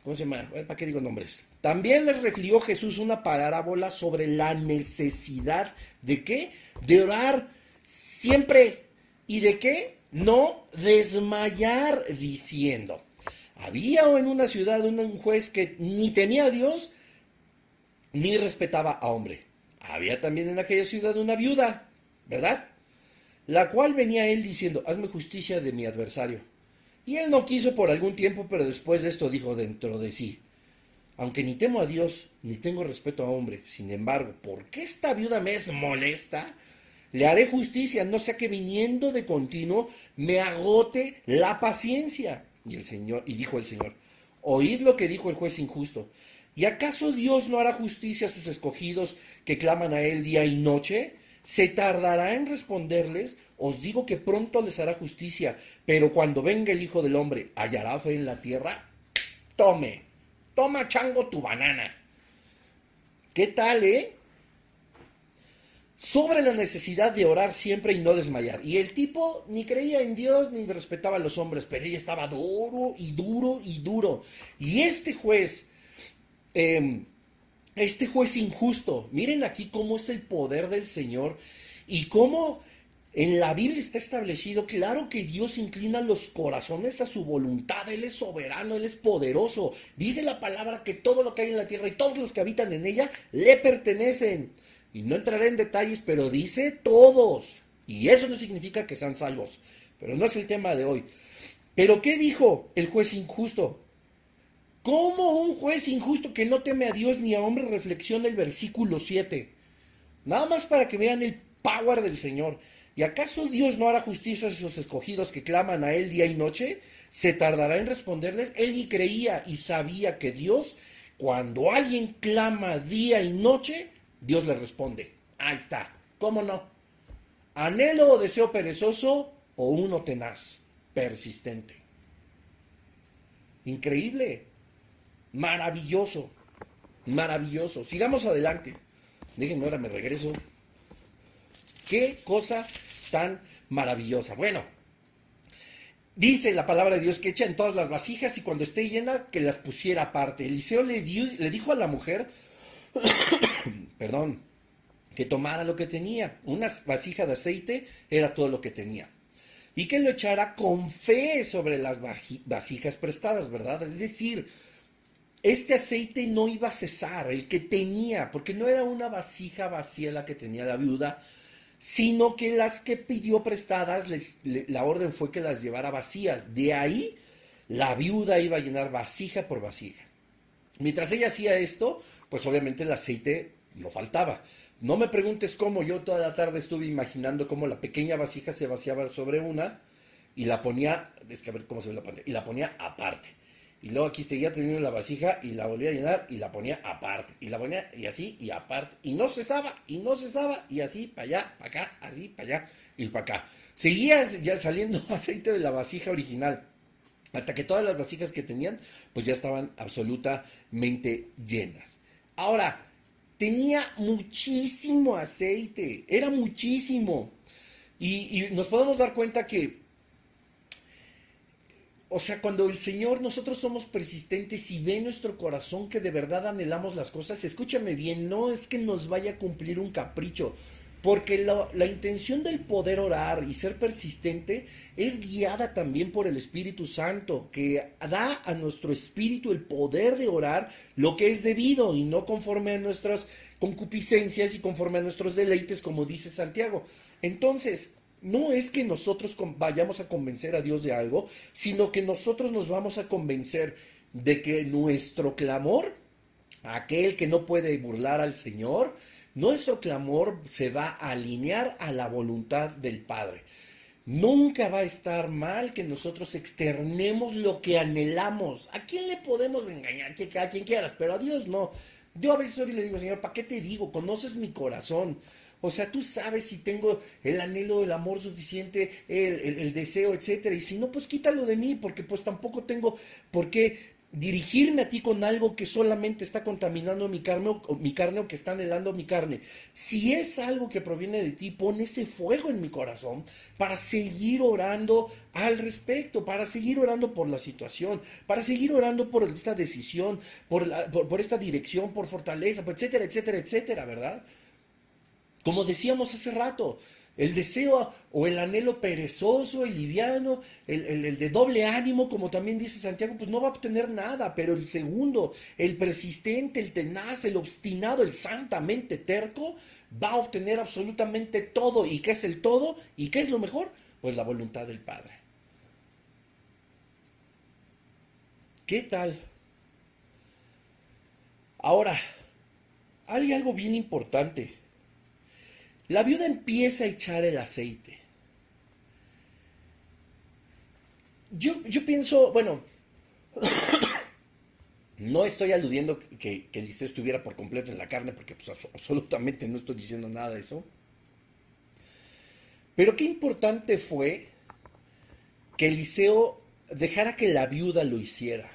¿cómo se llama? ¿Para qué digo nombres? También les refirió Jesús una parábola sobre la necesidad de qué? De orar siempre. ¿Y de qué? No desmayar diciendo. Había en una ciudad un juez que ni temía a Dios ni respetaba a hombre. Había también en aquella ciudad una viuda, ¿verdad? La cual venía él diciendo, hazme justicia de mi adversario. Y él no quiso por algún tiempo, pero después de esto dijo dentro de sí, aunque ni temo a Dios, ni tengo respeto a hombre, sin embargo, ¿por qué esta viuda me es molesta? Le haré justicia, no sea que viniendo de continuo me agote la paciencia. Y el Señor, y dijo el Señor, oíd lo que dijo el juez injusto. ¿Y acaso Dios no hará justicia a sus escogidos que claman a Él día y noche? ¿Se tardará en responderles? Os digo que pronto les hará justicia, pero cuando venga el Hijo del Hombre, ¿hallará fe en la tierra? Tome, toma chango tu banana. ¿Qué tal, eh? sobre la necesidad de orar siempre y no desmayar. Y el tipo ni creía en Dios ni respetaba a los hombres, pero ella estaba duro y duro y duro. Y este juez, em, este juez injusto, miren aquí cómo es el poder del Señor y cómo en la Biblia está establecido, claro que Dios inclina los corazones a su voluntad, Él es soberano, Él es poderoso. Dice la palabra que todo lo que hay en la tierra y todos los que habitan en ella le pertenecen. Y no entraré en detalles, pero dice todos. Y eso no significa que sean salvos. Pero no es el tema de hoy. Pero ¿qué dijo el juez injusto? ¿Cómo un juez injusto que no teme a Dios ni a hombre reflexiona el versículo 7? Nada más para que vean el power del Señor. ¿Y acaso Dios no hará justicia a esos escogidos que claman a Él día y noche? ¿Se tardará en responderles? Él ni creía y sabía que Dios, cuando alguien clama día y noche, Dios le responde. Ahí está. ¿Cómo no? Anhelo o deseo perezoso o uno tenaz, persistente. Increíble. Maravilloso. Maravilloso. Sigamos adelante. Déjenme ahora me regreso. Qué cosa tan maravillosa. Bueno, dice la palabra de Dios que echa en todas las vasijas y cuando esté llena que las pusiera aparte. Eliseo le, le dijo a la mujer, perdón, que tomara lo que tenía. Una vasija de aceite era todo lo que tenía. Y que lo echara con fe sobre las vasijas prestadas, ¿verdad? Es decir, este aceite no iba a cesar, el que tenía, porque no era una vasija vacía la que tenía la viuda, sino que las que pidió prestadas, la orden fue que las llevara vacías. De ahí, la viuda iba a llenar vasija por vasija. Mientras ella hacía esto, pues obviamente el aceite no faltaba. No me preguntes cómo, yo toda la tarde estuve imaginando cómo la pequeña vasija se vaciaba sobre una y la ponía, es que a ver cómo se ve la pantalla, y la ponía aparte. Y luego aquí seguía teniendo la vasija y la volvía a llenar y la ponía aparte. Y la ponía y así y aparte. Y no cesaba, y no cesaba, y así para allá, para acá, así para allá y para acá. Seguía ya saliendo aceite de la vasija original. Hasta que todas las vasijas que tenían, pues ya estaban absolutamente llenas. Ahora, tenía muchísimo aceite, era muchísimo. Y, y nos podemos dar cuenta que o sea, cuando el Señor, nosotros somos persistentes y ve nuestro corazón que de verdad anhelamos las cosas, escúchame bien, no es que nos vaya a cumplir un capricho, porque la, la, intención del poder orar y ser persistente es guiada también por el Espíritu Santo, que da a nuestro espíritu el poder de orar lo que es debido y no conforme a nuestras concupiscencias y conforme a nuestros deleites, como dice Santiago. Entonces, no es que nosotros vayamos a convencer a Dios de algo, sino que nosotros nos vamos a convencer de que nuestro clamor, aquel que no puede burlar al Señor, nuestro clamor se va a alinear a la voluntad del Padre. Nunca va a estar mal que nosotros externemos lo que anhelamos. ¿A quién le podemos engañar? A quien quieras, pero a Dios no. Yo a veces hoy le digo, Señor, ¿para qué te digo? Conoces mi corazón. O sea, tú sabes si tengo el anhelo, el amor suficiente, el, deseo, etcétera. Y si no, pues quítalo de mí, porque pues tampoco tengo por qué dirigirme a ti con algo que solamente está contaminando mi carne, o, mi carne o que está anhelando mi carne. Si es algo que proviene de ti, pon ese fuego en mi corazón para seguir orando al respecto, para seguir orando por la situación, para seguir orando por esta decisión, por, por, por esta dirección, por fortaleza, etcétera, etcétera, etcétera, ¿verdad? Como decíamos hace rato, el deseo o el anhelo perezoso, el liviano, el, de doble ánimo, como también dice Santiago, pues no va a obtener nada, pero el segundo, el persistente, el tenaz, el obstinado, el santamente terco, va a obtener absolutamente todo. ¿Y qué es el todo? ¿Y qué es lo mejor? Pues la voluntad del Padre. ¿Qué tal? Ahora, hay algo bien importante. La viuda empieza a echar el aceite. Yo, yo pienso, bueno, no estoy aludiendo que, que, Eliseo estuviera por completo en la carne, porque pues, absolutamente no estoy diciendo nada de eso. Pero qué importante fue que Eliseo dejara que la viuda lo hiciera.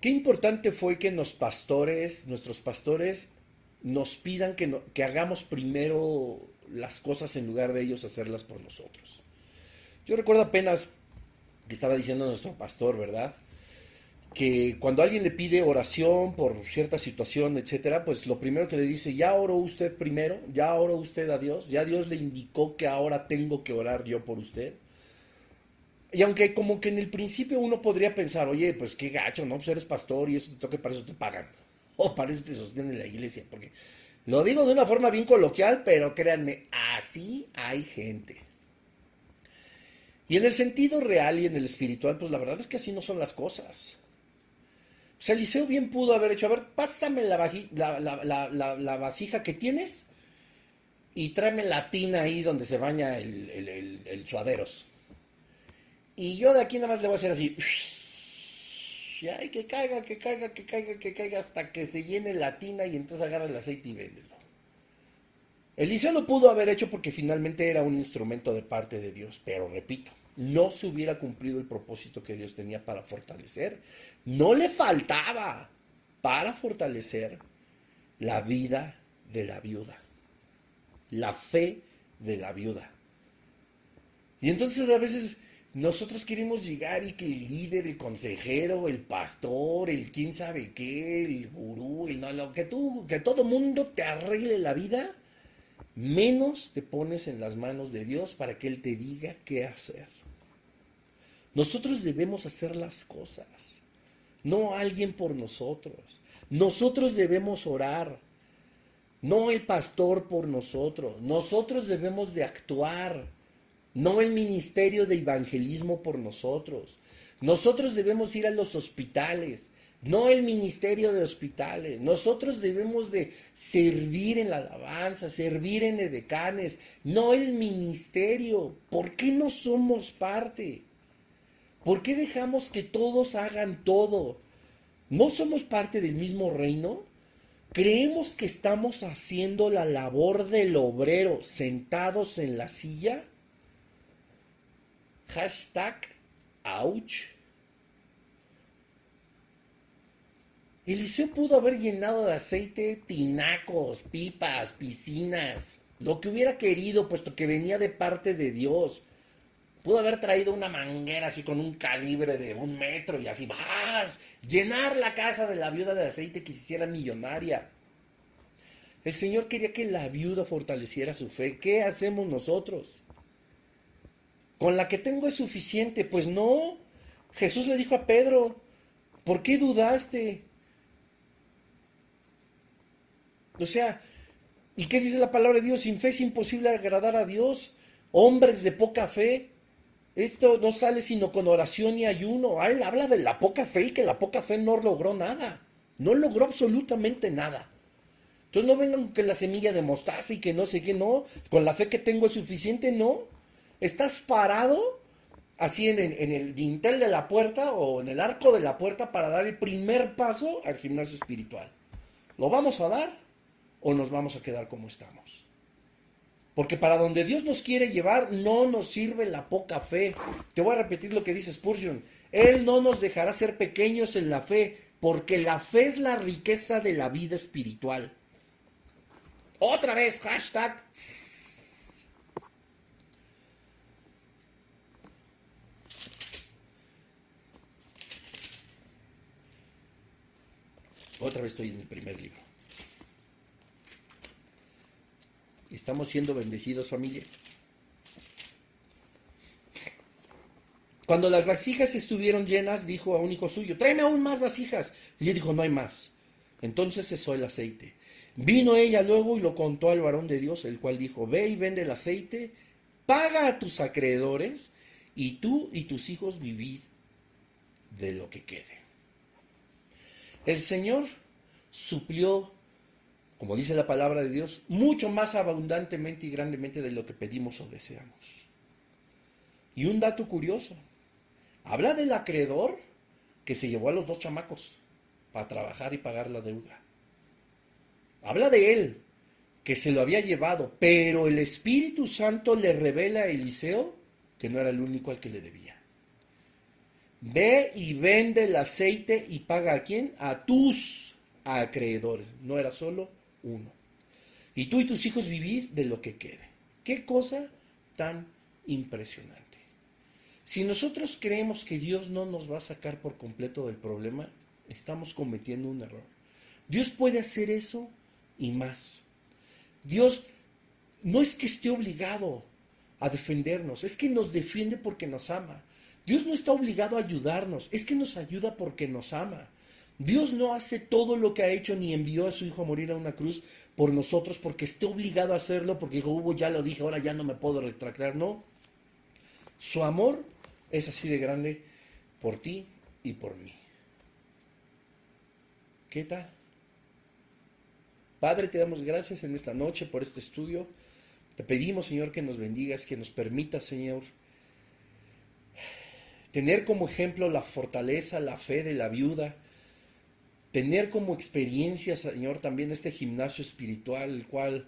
Qué importante fue que los pastores, nuestros pastores, nos pidan que, que hagamos primero las cosas en lugar de ellos hacerlas por nosotros. Yo recuerdo apenas que estaba diciendo nuestro pastor, ¿verdad? Que cuando alguien le pide oración por cierta situación, etcétera, pues lo primero que le dice, ya oró usted primero, ya oró usted a Dios, ya Dios le indicó que ahora tengo que orar yo por usted. Y aunque como que en el principio uno podría pensar, oye, pues qué gacho, ¿no? Pues eres pastor y eso te toca, para eso te pagan. O para eso te sostienen la iglesia. Porque lo digo de una forma bien coloquial, pero créanme, así hay gente. Y en el sentido real y en el espiritual, pues la verdad es que así no son las cosas. O sea, Eliseo bien pudo haber hecho, a ver, pásame la, la, vasija que tienes y tráeme la tina ahí donde se baña el, el, el suaderos. Y yo de aquí nada más le voy a hacer así. Que caiga, que caiga, que caiga, que caiga hasta que se llene la tina y entonces agarra el aceite y véndelo. Eliseo lo pudo haber hecho porque finalmente era un instrumento de parte de Dios, pero repito, no se hubiera cumplido el propósito que Dios tenía para fortalecer. No le faltaba para fortalecer la vida de la viuda, la fe de la viuda. Y entonces a veces nosotros queremos llegar y que el líder, el consejero, el pastor, el quién sabe qué, el gurú, el no, que tú, que todo mundo te arregle la vida, menos te pones en las manos de Dios para que Él te diga qué hacer. Nosotros debemos hacer las cosas, no alguien por nosotros. Nosotros debemos orar, no el pastor por nosotros. Nosotros debemos de actuar no el ministerio de evangelismo por nosotros. Nosotros debemos ir a los hospitales, no el ministerio de hospitales. Nosotros debemos de servir en la alabanza, servir en edecanes, no el ministerio. ¿Por qué no somos parte? ¿Por qué dejamos que todos hagan todo? ¿No somos parte del mismo reino? ¿Creemos que estamos haciendo la labor del obrero sentados en la silla? Hashtag ouch. Eliseo pudo haber llenado de aceite tinacos, pipas, piscinas, lo que hubiera querido, puesto que venía de parte de Dios. Pudo haber traído una manguera así con un calibre de un metro y así, vas, llenar la casa de la viuda de aceite que se hiciera millonaria. El Señor quería que la viuda fortaleciera su fe. ¿Qué hacemos nosotros? Con la que tengo es suficiente. Pues no. Jesús le dijo a Pedro, ¿por qué dudaste? O sea, ¿y qué dice la palabra de Dios? Sin fe es imposible agradar a Dios. Hombres de poca fe. Esto no sale sino con oración y ayuno. él habla de la poca fe y que la poca fe no logró nada. No logró absolutamente nada. Entonces no vengan que la semilla de mostaza y que no sé qué, no. Con la fe que tengo es suficiente, no. Estás parado así en, el dintel de la puerta o en el arco de la puerta para dar el primer paso al gimnasio espiritual. ¿Lo vamos a dar o nos vamos a quedar como estamos? Porque para donde Dios nos quiere llevar no nos sirve la poca fe. Te voy a repetir lo que dice Spurgeon. Él no nos dejará ser pequeños en la fe, porque la fe es la riqueza de la vida espiritual. Otra vez, hashtag. Otra vez estoy en el primer libro. Estamos siendo bendecidos, familia. Cuando las vasijas estuvieron llenas, dijo a un hijo suyo, tráeme aún más vasijas. Y le dijo, no hay más. Entonces cesó el aceite. Vino ella luego y lo contó al varón de Dios, el cual dijo, ve y vende el aceite, paga a tus acreedores, y tú y tus hijos vivid de lo que quede. El Señor suplió, como dice la palabra de Dios, mucho más abundantemente y grandemente de lo que pedimos o deseamos. Y un dato curioso, habla del acreedor que se llevó a los dos chamacos para trabajar y pagar la deuda. Habla de él, que se lo había llevado, pero el Espíritu Santo le revela a Eliseo que no era el único al que le debía. Ve y vende el aceite y paga a quién? A tus acreedores. No era solo uno. Y tú y tus hijos vivid de lo que quede. Qué cosa tan impresionante. Si nosotros creemos que Dios no nos va a sacar por completo del problema, estamos cometiendo un error. Dios puede hacer eso y más. Dios no es que esté obligado a defendernos, es que nos defiende porque nos ama. Dios no está obligado a ayudarnos, es que nos ayuda porque nos ama. Dios no hace todo lo que ha hecho ni envió a su Hijo a morir a una cruz por nosotros porque esté obligado a hacerlo, porque dijo, Hugo, ya lo dije, ahora ya no me puedo retractar. No. Su amor es así de grande por ti y por mí. ¿Qué tal? Padre, te damos gracias en esta noche por este estudio. Te pedimos, Señor, que nos bendigas, que nos permita, Señor, tener como ejemplo la fortaleza, la fe de la viuda, tener como experiencia, Señor, también este gimnasio espiritual, el cual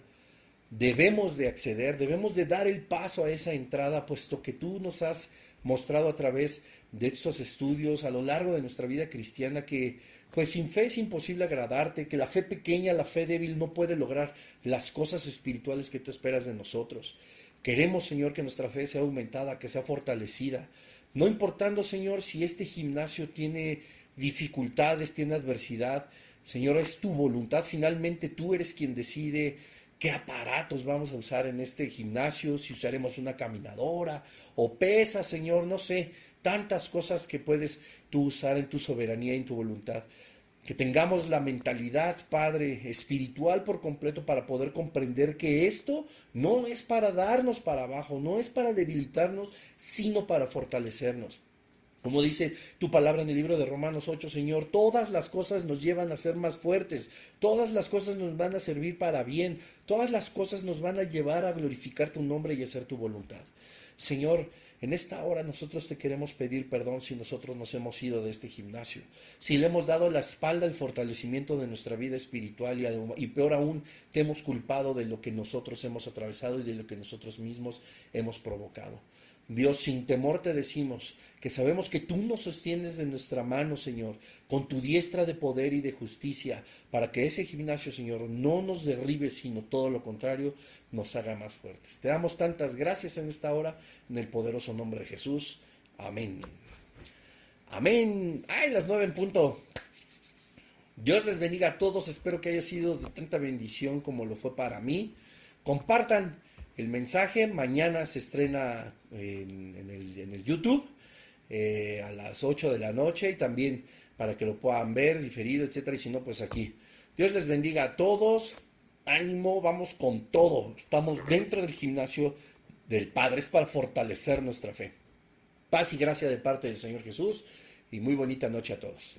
debemos de acceder, debemos de dar el paso a esa entrada, puesto que tú nos has mostrado a través de estos estudios a lo largo de nuestra vida cristiana que pues sin fe es imposible agradarte, que la fe pequeña, la fe débil no puede lograr las cosas espirituales que tú esperas de nosotros. Queremos, Señor, que nuestra fe sea aumentada, que sea fortalecida. No importando, Señor, si este gimnasio tiene dificultades, tiene adversidad. Señor, es tu voluntad. Finalmente tú eres quien decide qué aparatos vamos a usar en este gimnasio, si usaremos una caminadora o pesa, Señor, no sé tantas cosas que puedes tú usar en tu soberanía y en tu voluntad. Que tengamos la mentalidad, Padre, espiritual por completo para poder comprender que esto no es para darnos para abajo, no es para debilitarnos, sino para fortalecernos. Como dice tu palabra en el libro de Romanos 8, Señor, todas las cosas nos llevan a ser más fuertes, todas las cosas nos van a servir para bien, todas las cosas nos van a llevar a glorificar tu nombre y hacer tu voluntad. Señor, en esta hora nosotros te queremos pedir perdón si nosotros nos hemos ido de este gimnasio, si le hemos dado la espalda al fortalecimiento de nuestra vida espiritual y, y, peor aún te hemos culpado de lo que nosotros hemos atravesado y de lo que nosotros mismos hemos provocado. Dios, sin temor te decimos que sabemos que tú nos sostienes de nuestra mano, Señor, con tu diestra de poder y de justicia, para que ese gimnasio, Señor, no nos derribe, sino todo lo contrario, nos haga más fuertes. Te damos tantas gracias en esta hora, en el poderoso nombre de Jesús. Amén. Amén. Ay, las nueve en punto. Dios les bendiga a todos. Espero que haya sido de tanta bendición como lo fue para mí. Compartan el mensaje. Mañana se estrena en, el, YouTube eh, a las 8 de la noche y también para que lo puedan ver diferido, etcétera. Y si no, pues aquí. Dios les bendiga a todos. Ánimo, vamos con todo. Estamos dentro del gimnasio del Padre. Es para fortalecer nuestra fe. Paz y gracia de parte del Señor Jesús y muy bonita noche a todos.